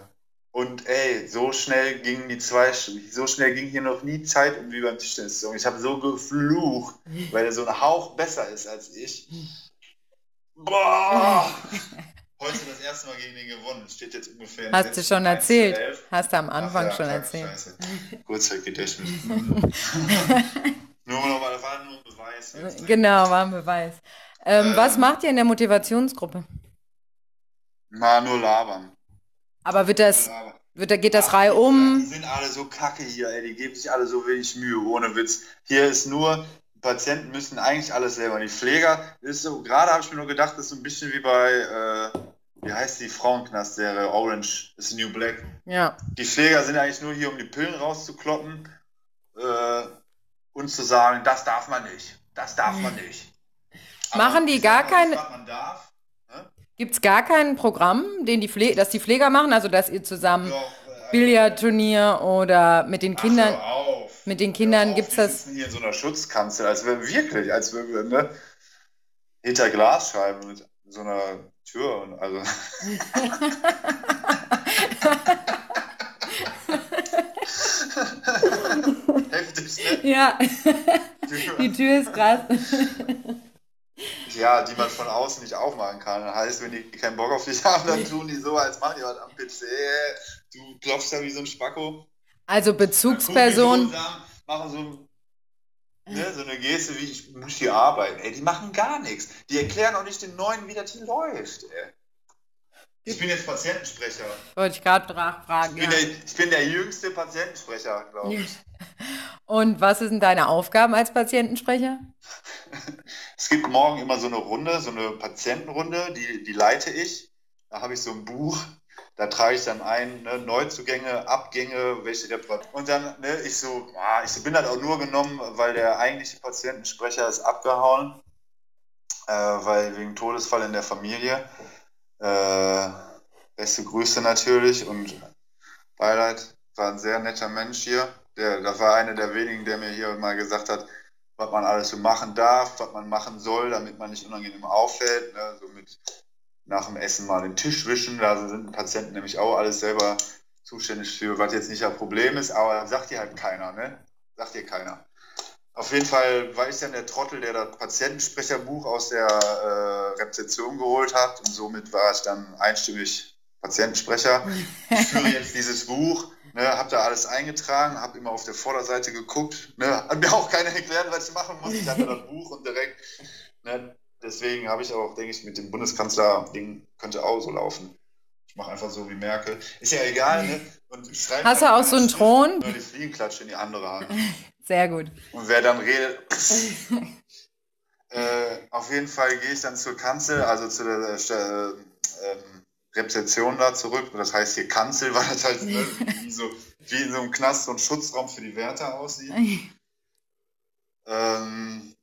und ey, so schnell gingen die zwei, so schnell ging hier noch nie Zeit um wie beim Tischtennis. Ich habe so geflucht, weil er so ein Hauch besser ist als ich. Boah! Heute das erste Mal gegen den gewonnen. Steht jetzt ungefähr. Hast du 16, schon 1 zu erzählt? 11. Hast du am Ach Anfang ja, schon erzählt. Scheiße. Kurzzeitgedächtnis. nur noch mal, das war nur ein Beweis. jetzt. Genau, war ein Beweis. Ähm, Ähm. was macht ihr in der Motivationsgruppe? Mal nur labern. Aber wird das, wird, da- geht das Ach, Reihe Die um? sind alle so kacke hier, ey. Die geben sich alle so wenig Mühe, ohne Witz. Hier ist nur, Patienten müssen eigentlich alles selber. Die Pfleger, ist so, gerade habe ich mir nur gedacht, das ist so ein bisschen wie bei, äh, wie heißt die Frauenknast-Serie? Orange is the New Black. Ja. Die Pfleger sind eigentlich nur hier, um die Pillen rauszukloppen äh, und zu sagen, das darf man nicht. Das darf man nicht. Machen die gar keine-. Ne? Gibt es gar kein Programm, den die Pfle das die Pfleger machen? Also, dass ihr zusammen Doch, äh, Billardturnier oder mit den Ach, Kindern. hör auf. mit den Kindern gibt's wir das- sitzen hier in so einer Schutzkanzel, als wir wirklich, als wären wir ne, hinter Glasscheiben mit so einer Tür und also. Heftig, ne? Ja, die Tür ist krass. Ja, die man von außen nicht aufmachen kann. Das heißt, wenn die keinen Bock auf dich haben, dann tun die so, als machen die was am PC. Du klopfst da wie so ein Spacko. Also Gucken die Bezugsperson. so machen so, ne, so eine Geste wie, ich muss hier arbeiten. Ey, die machen gar nichts. Die erklären auch nicht den Neuen, wie das hier läuft. Ey. Ich bin jetzt Patientensprecher. Wollte ich gerade fragen. Ich bin, Ja. der, ich bin der jüngste Patientensprecher, glaube ich. Und was sind deine Aufgaben als Patientensprecher? Es gibt morgen immer so eine Runde, so eine Patientenrunde, die, die leite ich. Da habe ich so ein Buch, da trage ich dann ein, ne, Neuzugänge, Abgänge, welche der Und dann, ne, ich so, ah, ich bin halt auch nur genommen, weil der eigentliche Patientensprecher ist abgehauen, äh, weil wegen Todesfall in der Familie. Äh, beste Grüße natürlich und Beileid, war ein sehr netter Mensch hier. Der, das war einer der wenigen, der mir hier mal gesagt hat, was man alles so machen darf, was man machen soll, damit man nicht unangenehm auffällt. Ne? So mit nach dem Essen mal den Tisch wischen. Da sind Patienten nämlich auch alles selber zuständig für, was jetzt nicht ein Problem ist, aber sagt dir halt keiner, ne? Sagt dir keiner. Auf jeden Fall war ich dann der Trottel, der das Patientensprecherbuch aus der äh, Rezeption geholt hat und somit war ich dann einstimmig Patientensprecher. Ich führe jetzt dieses Buch, ne, habe da alles eingetragen, habe immer auf der Vorderseite geguckt, ne, hat mir auch keiner erklärt, was ich machen muss. Ich hatte das Buch und direkt, ne, deswegen habe ich auch, denke ich, mit dem Bundeskanzler-Ding könnte auch so laufen. Ich mache einfach so wie Merkel. Ist ja egal, ne? Und ich schreibe Hast du auch so einen Stift, Thron? Nur die Fliegenklatsche in die andere Hand. Sehr gut. Und wer dann redet, äh, auf jeden Fall gehe ich dann zur Kanzel, also zu der äh, ähm, Rezeption da zurück. Das heißt hier Kanzel, weil das halt ne, wie, so, wie in so einem Knast so ein Schutzraum für die Wärter aussieht. Ähm,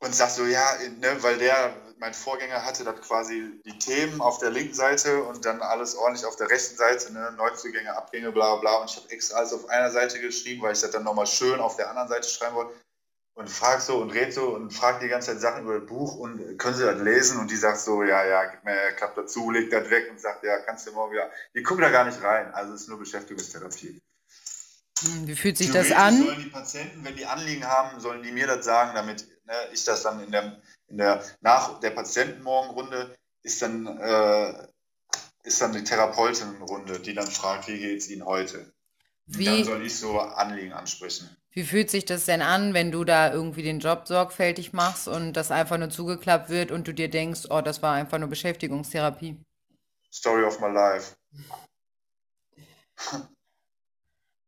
und sag so, ja, ne, weil der, mein Vorgänger hatte das quasi die Themen auf der linken Seite und dann alles ordentlich auf der rechten Seite, ne, Neuzugänge, Abgänge, bla bla. Und ich habe extra alles auf einer Seite geschrieben, weil ich das dann nochmal schön auf der anderen Seite schreiben wollte. und fragt so und redet so und fragt die ganze Zeit Sachen über das Buch und können sie das lesen und die sagt so, ja, ja, gib mir Klapp dazu, legt das weg und sagt, ja, kannst du morgen wieder. Die gucken da gar nicht rein, also es ist nur Beschäftigungstherapie. Hm, Wie fühlt sich das an? Sollen die Patienten, wenn die Anliegen haben, sollen die mir das sagen, damit ne, ich das dann in der, in der nach der Patientenmorgenrunde ist dann äh, ist dann die Therapeutin-Runde, die dann fragt, wie geht es Ihnen heute? Wie, dann soll ich so Anliegen ansprechen. wie fühlt sich das denn an, wenn du da irgendwie den Job sorgfältig machst und das einfach nur zugeklappt wird und du dir denkst, oh, das war einfach nur Beschäftigungstherapie? Story of my life.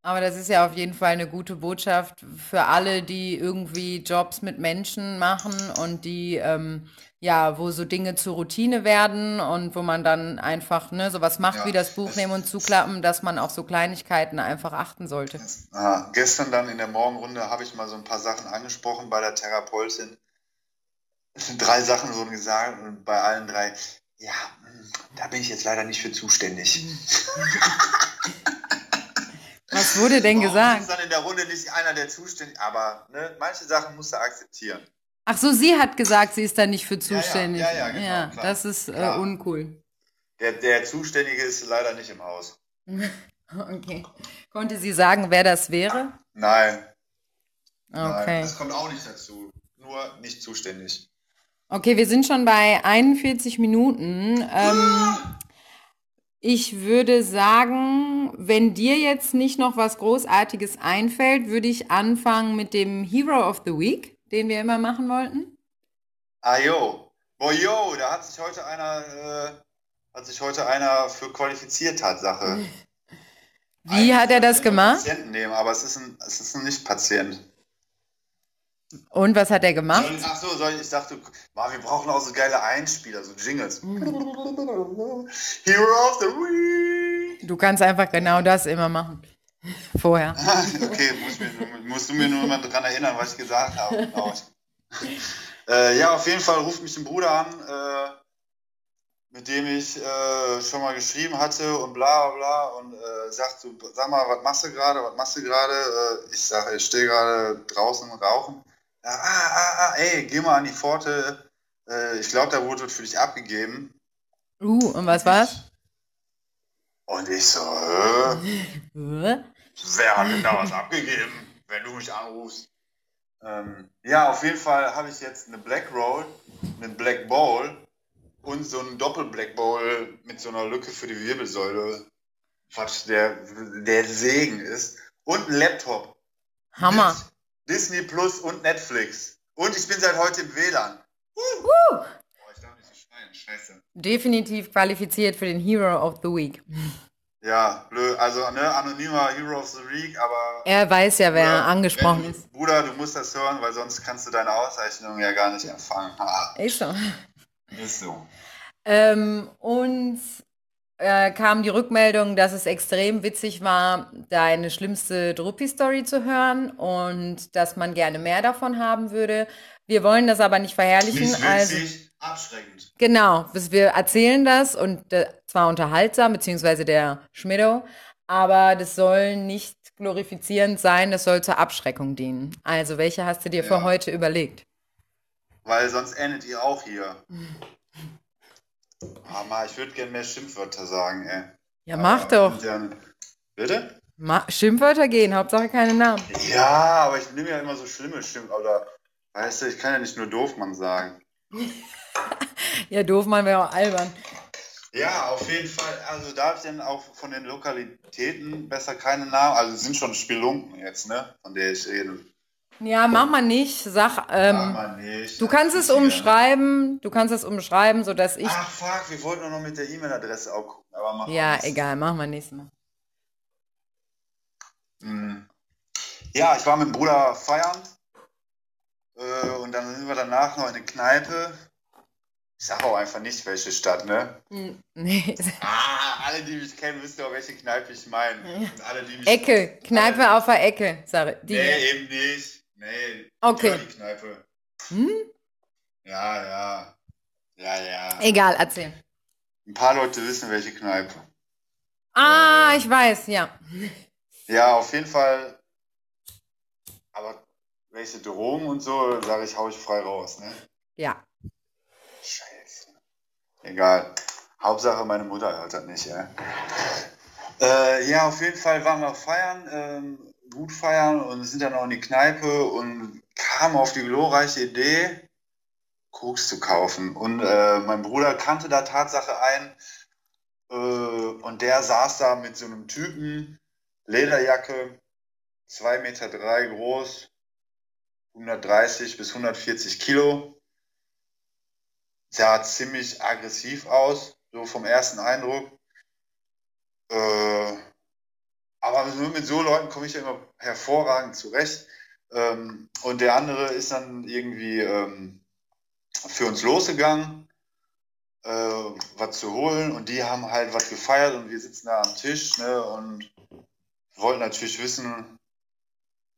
Aber das ist ja auf jeden Fall eine gute Botschaft für alle, die irgendwie Jobs mit Menschen machen und die, ähm, ja, wo so Dinge zur Routine werden und wo man dann einfach, ne, sowas macht Ja, wie das Buch nehmen und zuklappen, dass man auf so Kleinigkeiten einfach achten sollte. Ah, gestern dann in der Morgenrunde habe ich mal so ein paar Sachen angesprochen bei der Therapeutin. Es sind drei Sachen wurden gesagt und bei allen drei, ja, hm, da bin ich jetzt leider nicht für zuständig. Was wurde denn Warum gesagt? ist dann in der Runde nicht einer, der zuständig aber ne, manche Sachen musst du akzeptieren. Ach so, sie hat gesagt, sie ist da nicht für ja, zuständig. ja, ja, genau, Ja, klar. das ist äh, uncool. Der, der Zuständige ist leider nicht im Haus. Okay. Konnte sie sagen, wer das wäre? Nein, nein, Okay. das kommt auch nicht dazu. Nur nicht zuständig. Okay, wir sind schon bei 41 Minuten. Ähm, ich würde sagen, wenn dir jetzt nicht noch was Großartiges einfällt, würde ich anfangen mit dem Hero of the Week, den wir immer machen wollten. Ah jo, boah jo, da hat sich heute einer, äh, hat sich heute einer für qualifiziert, Tatsache. Wie hat er das Eigentlich gemacht? Patienten nehmen, aber es ist ein, es ist ein Nicht-Patient. Und was hat er gemacht? Ich- Ach so, ich, dachte, wir brauchen auch so geile Einspieler, so Jingles. Mhm. Hero of the Week. Du kannst einfach genau das immer machen. Vorher. Okay, muss mir, musst du mir nur mal dran erinnern, was ich gesagt habe. Genau. äh, ja, auf jeden Fall ruft mich ein Bruder an, äh, mit dem ich äh, schon mal geschrieben hatte und bla bla bla und äh, sagt so, sag mal, was machst du gerade, was machst du gerade? Äh, ich sage, ich stehe gerade draußen und rauchen. Ja, ah, ah, ah, ey, geh mal an die Pforte. Äh, ich glaube, da wurde was für dich abgegeben. Uh, und was war's? Und ich so, äh? Wer hat denn da was abgegeben, wenn du mich anrufst? Ähm, ja, auf jeden Fall habe ich jetzt eine Black Roll, einen Black Bowl und so einen Doppel-Black Bowl mit so einer Lücke für die Wirbelsäule, was der, der Segen ist. Und einen Laptop. Hammer. Mit Disney Plus und Netflix. Und ich bin seit heute im WLAN. Boah, ich darf nicht so schreien, scheiße. Definitiv qualifiziert für den Hero of the Week. Ja, blöd. Also, ne, anonymer Hero of the Week, aber Er weiß ja, wer Bruder, angesprochen wenn- ist. Bruder, du musst das hören, weil sonst kannst du deine Auszeichnung ja gar nicht empfangen. Ha, Ist so. ist so. Ähm, uns äh, kam die Rückmeldung, dass es extrem witzig war, deine schlimmste Druppi-Story zu hören und dass man gerne mehr davon haben würde. Wir wollen das aber nicht verherrlichen. Nicht also, abschreckend. genau, wir erzählen das und äh, zwar unterhaltsam, beziehungsweise der Schmiddo, aber das soll nicht glorifizierend sein, das soll zur Abschreckung dienen. Also, welche hast du dir für Ja. heute überlegt? Weil sonst endet ihr auch hier. Aber ich würde gerne mehr Schimpfwörter sagen, ey. Ja, mach Aber doch. sind Ja, bitte? Ma Schimpfwörter gehen, Hauptsache keine Namen. Ja, aber ich nehme ja immer so schlimme Schimpfwörter. Oder, weißt du, ich kann ja nicht nur Doofmann sagen. Ja, doof, man wäre auch albern. Ja, auf jeden Fall. Also darf ich denn auch von den Lokalitäten besser keine Namen? Also es sind schon Spelunken jetzt, ne? Von der ich rede. Ja, mach mal nicht. Sag, ähm, Mach mal nicht. du kannst es umschreiben, du kannst es umschreiben, sodass ich. Ach fuck, wir wollten doch noch mit der E-Mail-Adresse auch gucken. Aber mach Ja, mal. egal, machen wir nächstes Mal. Mhm. Ja, ich war mit dem Bruder feiern. Äh, und dann sind wir danach noch in eine Kneipe. Ich sag auch einfach nicht, welche Stadt, ne? Hm, Nee. Ah, alle, die mich kennen, wissen auch, welche Kneipe ich meine. Alle, Ecke, Kneipe auf der Ecke, sag die. Nee, eben nicht. Nee. Okay. Die Kneipe. Hm? Ja, ja. Ja, ja. Egal, erzähl. Ein paar Leute wissen, welche Kneipe. Ah, ich weiß, ja. Ja, auf jeden Fall. Aber welche Drogen und so, sage ich, hau ich frei raus, ne? Ja. Scheiße. Egal. Hauptsache, meine Mutter hört das nicht, ja. Äh, ja, auf jeden Fall waren wir feiern, ähm, gut feiern und sind dann auch in die Kneipe und kamen auf die glorreiche Idee, Koks zu kaufen. Und äh, mein Bruder kannte da Tatsache ein äh, und der saß da mit so einem Typen, Lederjacke, 2,3 Meter drei groß, 130 bis 140 Kilo. Sah ziemlich aggressiv aus, so vom ersten Eindruck. Äh, aber mit so Leuten komme ich ja immer hervorragend zurecht. Ähm, und der andere ist dann irgendwie ähm, für uns losgegangen, äh, was zu holen. Und die haben halt was gefeiert und wir sitzen da am Tisch ne, und wollten natürlich wissen,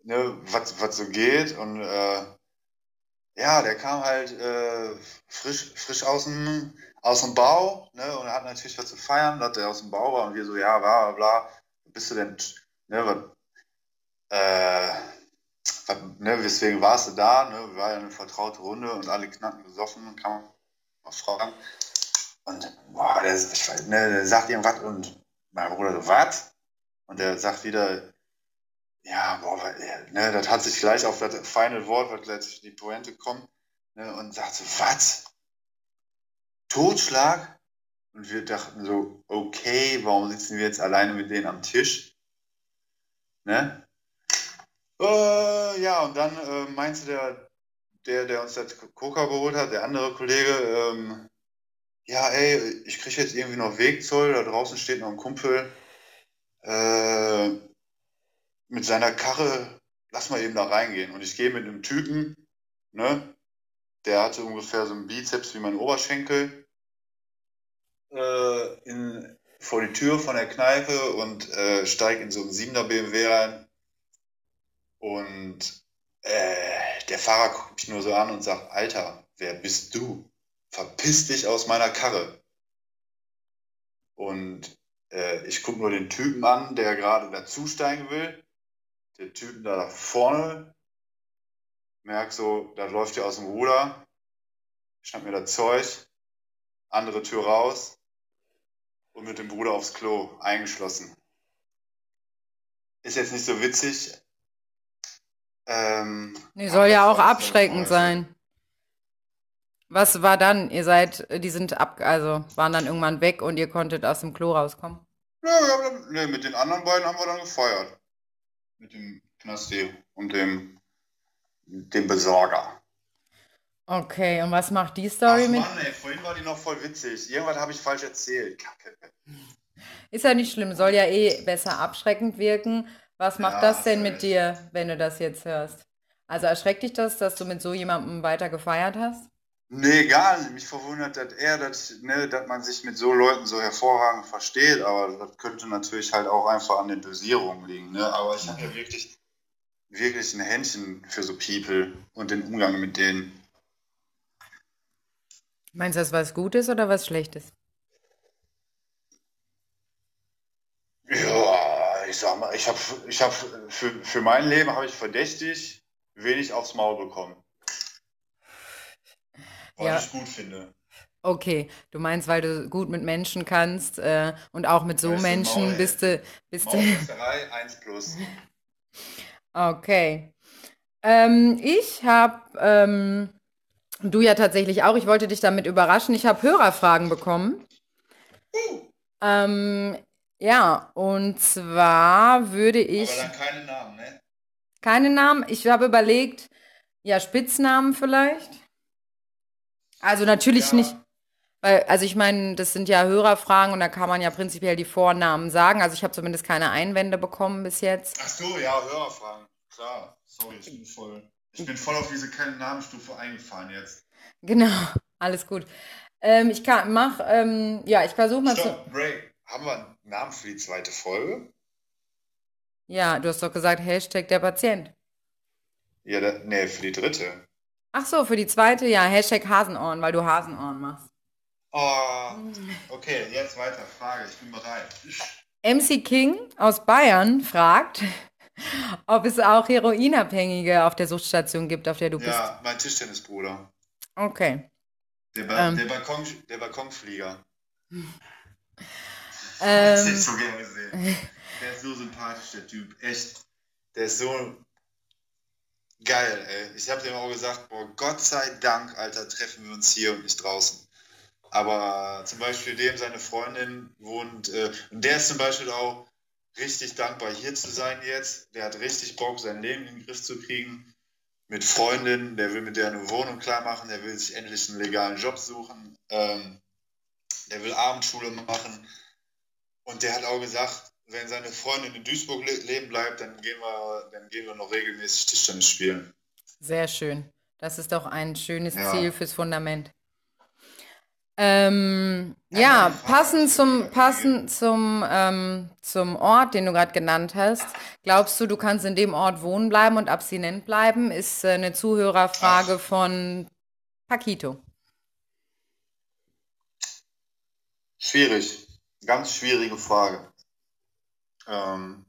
ne, was, was so geht. Und äh, ja, der kam halt äh, frisch, frisch aus dem, aus dem Bau ne, und hat natürlich was zu feiern, dass er aus dem Bau war. Und wir so, ja, bla, bla, bla. Bist du denn, ne, was, äh, was, ne, weswegen warst du da? Ne? War ja eine vertraute Runde und alle knacken besoffen, kann man mal fragen. Und boah, der, ne, der sagt irgendwas und mein Bruder so, was? Und der sagt wieder, ja, boah, ne, das hat sich gleich auf das feine Wort, was gleich die Pointe kommt, ne, und sagt so, was? Totschlag? Und wir dachten so, okay, warum sitzen wir jetzt alleine mit denen am Tisch? Ne? Äh, ja, und dann äh, meinte der, der, der uns das Coca geholt hat, der andere Kollege, ähm, ja, ey, ich kriege jetzt irgendwie noch Wegzoll, da draußen steht noch ein Kumpel äh, mit seiner Karre, lass mal eben da reingehen. Und ich gehe mit einem Typen, ne, der hatte ungefähr so einen Bizeps wie mein Oberschenkel, äh, in, vor die Tür von der Kneipe und äh, steige in so einen 7er BMW rein. Und äh, der Fahrer guckt mich nur so an und sagt, Alter, wer bist du? Verpiss dich aus meiner Karre. Und äh, ich gucke nur den Typen an, der gerade dazusteigen will. Der Typen da vorne, merk so, da läuft ja aus dem Ruder, schnapp mir das Zeug, andere Tür raus und mit dem Bruder aufs Klo eingeschlossen. Ist jetzt nicht so witzig. Ähm, nee, soll ja auch abschreckend sein. Was war dann? Ihr seid, die sind ab, also waren dann irgendwann weg und ihr konntet aus dem Klo rauskommen? Ja, dann, nee, mit den anderen beiden haben wir dann gefeiert. Mit dem Knasti und dem, dem Besorger. Okay, und was macht die Story Ach mit? Mann, ey, vorhin war die noch voll witzig. Irgendwas habe ich falsch erzählt. Kacke. Ist ja nicht schlimm, soll ja eh besser abschreckend wirken. Was macht Ja, das denn mit dir, wenn du das jetzt hörst? Also erschreckt dich das, dass du mit so jemandem weiter gefeiert hast? Nee, gar nicht. Mich verwundert das eher, dass, ne, dass man sich mit so Leuten so hervorragend versteht, aber das könnte natürlich halt auch einfach an den Dosierungen liegen. Ne? Aber ich habe ja wirklich, wirklich ein Händchen für so People und den Umgang mit denen. Meinst du das was Gutes oder was Schlechtes? Ja, ich sag mal, ich habe ich hab für, für mein Leben habe ich verdächtig wenig aufs Maul bekommen. Was Ja. ich gut finde. Okay, du meinst, weil du gut mit Menschen kannst äh, und auch mit so du, Menschen Maul, bist du, bist du. Maulwechserei 1 plus. Okay. Ähm, ich habe, ähm, du ja tatsächlich auch, ich wollte dich damit überraschen, ich habe Hörerfragen bekommen. Ähm, ja, und zwar würde ich, Aber dann keine Namen, ne? keine Namen, ich habe überlegt, ja, Spitznamen vielleicht. Also natürlich Ja. nicht, weil, also ich meine, das sind ja Hörerfragen und da kann man ja prinzipiell die Vornamen sagen. Also ich habe zumindest keine Einwände bekommen bis jetzt. Ach so, ja, Hörerfragen. Klar. Sorry, ich bin voll. Ich bin voll auf diese keine Namenstufe eingefahren jetzt. Genau, alles gut. Ähm, ich kann, mach, ähm, ja, ich versuche mal zu. Stopp, Break. Haben wir einen Namen für die zweite Folge? Ja, du hast doch gesagt, Hashtag der Patient. Ja, da, nee, für die dritte. Ach so, für die zweite, ja, Hashtag Hasenohren, weil du Hasenohren machst. Oh, okay, jetzt weiter. Frage, ich bin bereit. MC King aus Bayern fragt, ob es auch Heroinabhängige auf der Suchtstation gibt, auf der du bist. Ja, mein Tischtennisbruder. Okay. Der, ba Ähm. der, Balkon der Balkonflieger. Ähm, Das hätte ich so gerne gesehen. Der ist so sympathisch, der Typ. Echt. Der ist so geil, ey. Ich habe dem auch gesagt, boah, Gott sei Dank, Alter, treffen wir uns hier und nicht draußen. Aber zum Beispiel dem, seine Freundin wohnt, äh, und der ist zum Beispiel auch richtig dankbar, hier zu sein jetzt. Der hat richtig Bock, sein Leben in den Griff zu kriegen. Mit Freundin, der will mit der eine Wohnung klar machen, der will sich endlich einen legalen Job suchen. Ähm, der will Abendschule machen. Und der hat auch gesagt, wenn seine Freundin in Duisburg le leben bleibt, dann gehen wir, dann gehen wir noch regelmäßig Tischtennis spielen. Sehr schön. Das ist doch ein schönes Ja. Ziel fürs Fundament. Ähm, Ja, Frage passend zum, passend zum, ähm, zum Ort, den du gerade genannt hast. Glaubst du, du kannst in dem Ort wohnen bleiben und abstinent bleiben? Ist äh, eine Zuhörerfrage von Paquito. Schwierig. Ganz schwierige Frage. Ähm,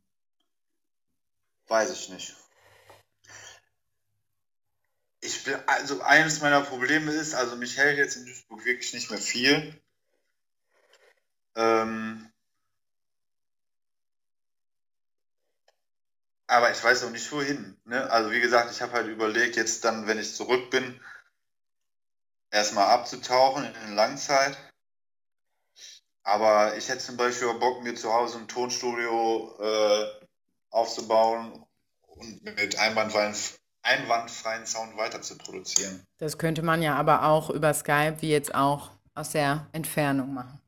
weiß ich nicht. Ich bin, also eines meiner Probleme ist, also mich hält jetzt in Duisburg wirklich nicht mehr viel. Ähm, aber ich weiß auch nicht wohin. Ne? Also wie gesagt, ich habe halt überlegt, jetzt dann, wenn ich zurück bin, erstmal abzutauchen in Langzeit. Aber ich hätte zum Beispiel auch Bock, mir zu Hause ein Tonstudio äh, aufzubauen und mit einwandfreien, einwandfreien Sound weiter zu produzieren. Das könnte man ja aber auch über Skype, wie jetzt auch, aus der Entfernung machen.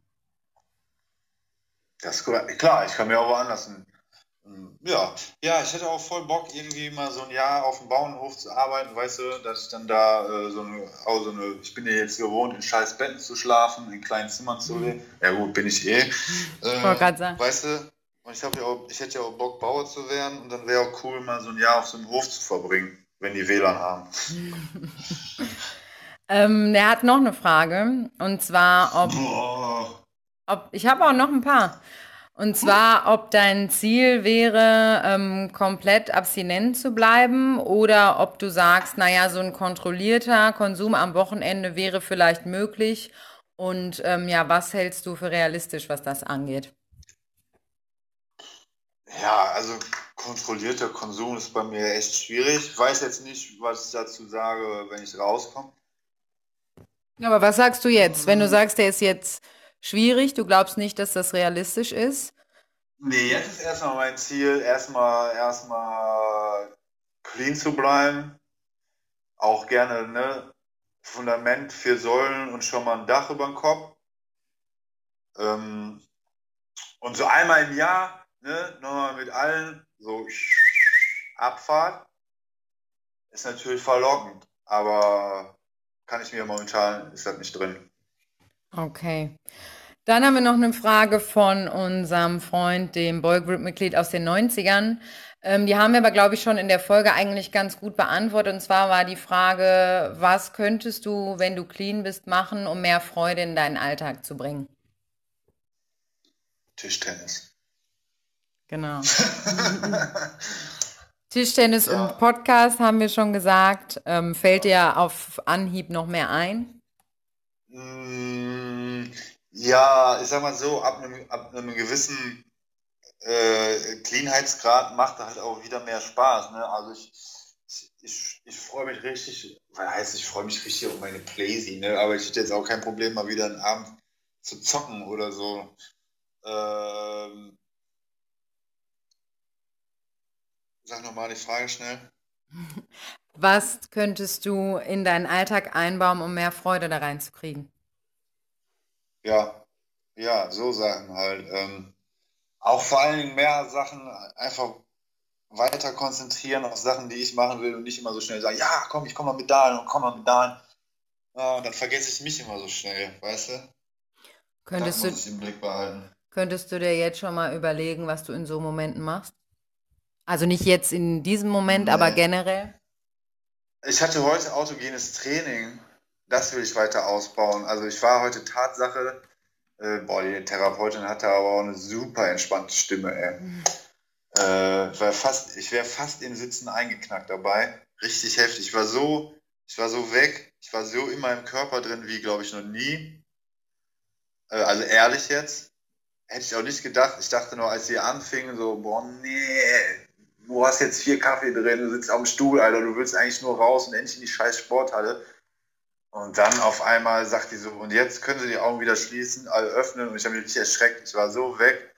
Das. Klar, ich kann mir auch woanders ja, ja, ich hätte auch voll Bock, irgendwie mal so ein Jahr auf dem Bauernhof zu arbeiten, weißt du, dass ich dann da äh, so eine, auch so eine, ich bin ja jetzt gewohnt, in scheiß Betten zu schlafen, in kleinen Zimmern zu leben. Ja gut, bin ich eh. Ich Äh, sagen. Weißt du, und ich, hab ja auch, ich hätte ja auch Bock, Bauer zu werden und dann wäre auch cool, mal so ein Jahr auf so einem Hof zu verbringen, wenn die WLAN haben. Ähm, der hat noch eine Frage. Und zwar, ob Boah. Ob, ich habe auch noch ein paar. Und zwar, ob dein Ziel wäre, ähm, komplett abstinent zu bleiben oder ob du sagst, naja, so ein kontrollierter Konsum am Wochenende wäre vielleicht möglich. Und ähm, ja, was hältst du für realistisch, was das angeht? Ja, also kontrollierter Konsum ist bei mir echt schwierig. Ich weiß jetzt nicht, was ich dazu sage, wenn ich rauskomme. Aber was sagst du jetzt? Wenn du sagst, der ist jetzt schwierig, du glaubst nicht, dass das realistisch ist? Nee, jetzt ist erstmal mein Ziel, erstmal erstmal clean zu bleiben. Auch gerne, ne? Fundament, vier Säulen und schon mal ein Dach über dem Kopf. Ähm, und so einmal im Jahr, ne, nochmal mit allen, so Abfahrt, ist natürlich verlockend, aber kann ich mir momentan, ist das nicht drin. Okay. Dann haben wir noch eine Frage von unserem Freund, dem Boygroup-Mitglied aus den 90ern. Ähm, die haben wir aber, glaube ich, schon in der Folge eigentlich ganz gut beantwortet. Und zwar war die Frage, was könntest du, wenn du clean bist, machen, um mehr Freude in deinen Alltag zu bringen? Tischtennis. Genau. Tischtennis Ja. und Podcast haben wir schon gesagt. Ähm, fällt dir auf Anhieb noch mehr ein? Mm, Ja, ich sag mal so, ab einem, ab einem gewissen äh, Cleanheitsgrad macht halt auch wieder mehr Spaß. Ne? Also ich, ich, ich, freue mich richtig, was heißt, ich freue mich richtig auf meine Playsee, ne? aber ich hätte jetzt auch kein Problem, mal wieder einen Abend zu zocken oder so. Ähm, sag nochmal die Frage schnell. Was könntest du in deinen Alltag einbauen, um mehr Freude da reinzukriegen? Ja, ja, so Sachen halt. Ähm, auch vor allen Dingen mehr Sachen einfach weiter konzentrieren auf Sachen, die ich machen will und nicht immer so schnell sagen, ja, komm, ich komme mal mit dahin und komm mal mit. Ja, und dann vergesse ich mich immer so schnell, weißt du? Könntest das du, muss ich im Blick behalten. könntest du dir jetzt schon mal überlegen, was du in so Momenten machst? Also nicht jetzt in diesem Moment, aber Nee. generell? Ich hatte heute autogenes Training. Das will ich weiter ausbauen. Also ich war heute Tatsache, äh, boah, die Therapeutin hatte aber auch eine super entspannte Stimme, ey. Äh, war fast, ich wäre fast im Sitzen eingeknackt dabei. Richtig heftig. Ich war so, ich war so weg. Ich war so in meinem Körper drin wie, glaube ich, noch nie. Äh, also ehrlich jetzt. Hätte ich auch nicht gedacht. Ich dachte nur, als sie anfingen, so, boah, nee, du hast jetzt vier Kaffee drin, du sitzt am Stuhl, Alter, du willst eigentlich nur raus und endlich in die scheiß Sporthalle. Und dann auf einmal sagt die so, und jetzt können sie die Augen wieder schließen, alle öffnen. Und ich habe mich richtig erschreckt. Ich war so weg.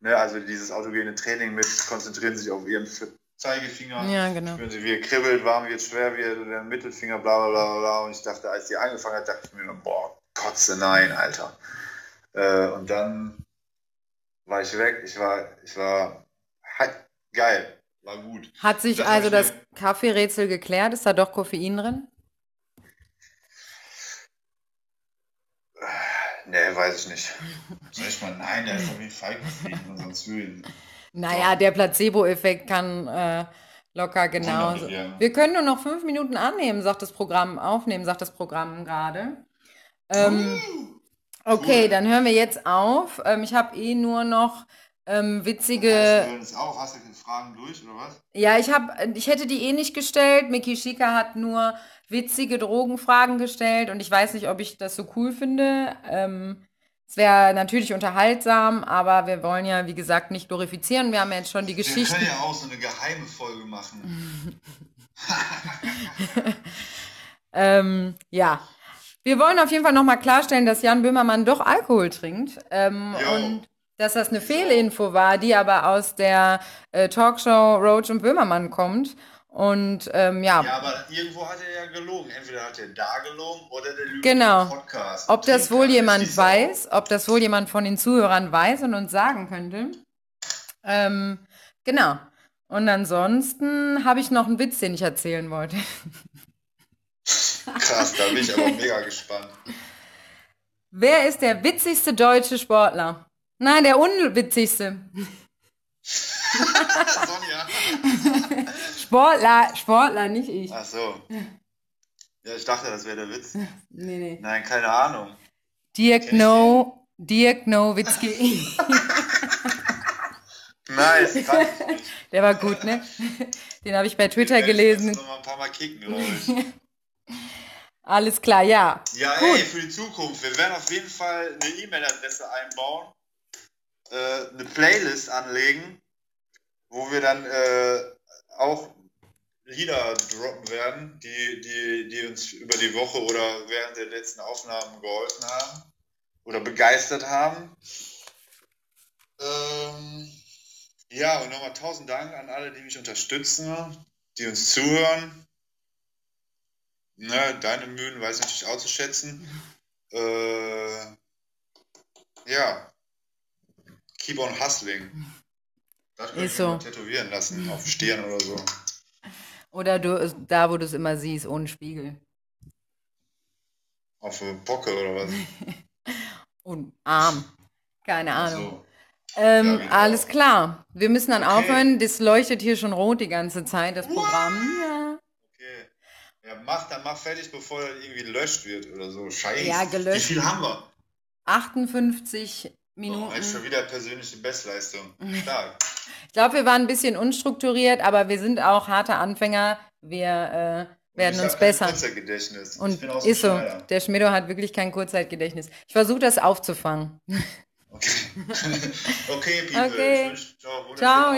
Ne, also dieses autogene Training mit, konzentrieren sich auf ihren Zeigefinger. Ja, genau. Spüren sie, wie er kribbelt, warm wird, schwer wird, der Mittelfinger, bla bla bla bla. Und ich dachte, als die angefangen hat, dachte ich mir, boah, Kotze, nein, Alter. Äh, und dann war ich weg. Ich war, ich war halt geil. War gut. Hat sich Das also hab ich das Kaffeerätsel geklärt? Ist da doch Koffein drin? Nee, weiß ich nicht. Soll ich mal? Nein, der ist auf jeden Fall Koffein, sonst will Naja, der Placebo-Effekt kann äh, locker genauso. Wir können nur noch fünf Minuten annehmen, sagt das Programm, aufnehmen, sagt das Programm gerade. Ähm, okay, dann hören wir jetzt auf. Ähm, ich habe eh nur noch ähm, Hast witzige. du das auch? Hast du die Fragen durch oder was? Ja, ich habe, ich hätte die eh nicht gestellt. Miki Schika hat nur witzige Drogenfragen gestellt und ich weiß nicht, ob ich das so cool finde. Ähm, es wäre natürlich unterhaltsam, aber wir wollen ja, wie gesagt, nicht glorifizieren. Wir haben ja jetzt schon die Wir Geschichten. können ja auch so eine geheime Folge machen. Ähm, ja. Wir wollen auf jeden Fall nochmal klarstellen, dass Jan Böhmermann doch Alkohol trinkt. Ähm, und dass das eine Fehlinfo war, die aber aus der äh, Talkshow Roach und Böhmermann kommt. Und ähm, ja, Ja, aber irgendwo hat er ja gelogen. Entweder hat er da gelogen oder der lügt Genau. im Podcast. ob das wohl jemand weiß, ob das wohl jemand von den Zuhörern weiß und uns sagen könnte. Ähm, genau. Und ansonsten habe ich noch einen Witz, den ich erzählen wollte. Krass, da bin ich aber mega gespannt. Wer ist der witzigste deutsche Sportler? Nein, der unwitzigste. Sonja. Sportler, Sportler, nicht ich. Ach so. Ja, ich dachte, das wäre der Witz. Nee, nee. Nein, keine Ahnung. Dirk No, Dirk Nowitzki. Nice, kann ich nicht. Der war gut, ne? Den habe ich bei Twitter Den werde ich jetzt gelesen. noch mal ein paar Mal kicken, glaube ich. Alles klar, ja. Ja, Gut. ey, für die Zukunft. Wir werden auf jeden Fall eine E-Mail-Adresse einbauen, äh, eine Playlist anlegen, wo wir dann äh, auch Lieder droppen werden, die, die, die uns über die Woche oder während der letzten Aufnahmen geholfen haben oder begeistert haben. Ähm, ja, und nochmal tausend Dank an alle, die mich unterstützen, die uns zuhören. Ne, deine Mühen weiß ich natürlich auch zu schätzen. Äh, ja. Keep on hustling. Das könnte ich so. tätowieren lassen, auf Stirn oder so. Oder du, da, wo du es immer siehst, ohne Spiegel. Auf Pocke oder was? Und Arm. Keine Ahnung. so. Ähm, Ja, genau. alles klar. Wir müssen dann Okay. aufhören. Das leuchtet hier schon rot die ganze Zeit, das Programm. Ja. Okay. Ja, mach, dann mach fertig, bevor das irgendwie gelöscht wird oder so. Scheiße. Ja, gelöscht. Wie viel haben wir? 58 Oh, Minuten. jetzt schon wieder persönliche Bestleistung. Stark. Ich glaube, wir waren ein bisschen unstrukturiert, aber wir sind auch harte Anfänger. Wir äh, werden uns besser. Kurzzeitgedächtnis. ich Und dem ist so. Der Schmido hat wirklich kein Kurzzeitgedächtnis. Ich versuche das aufzufangen. Okay. okay, People. Okay. Ciao.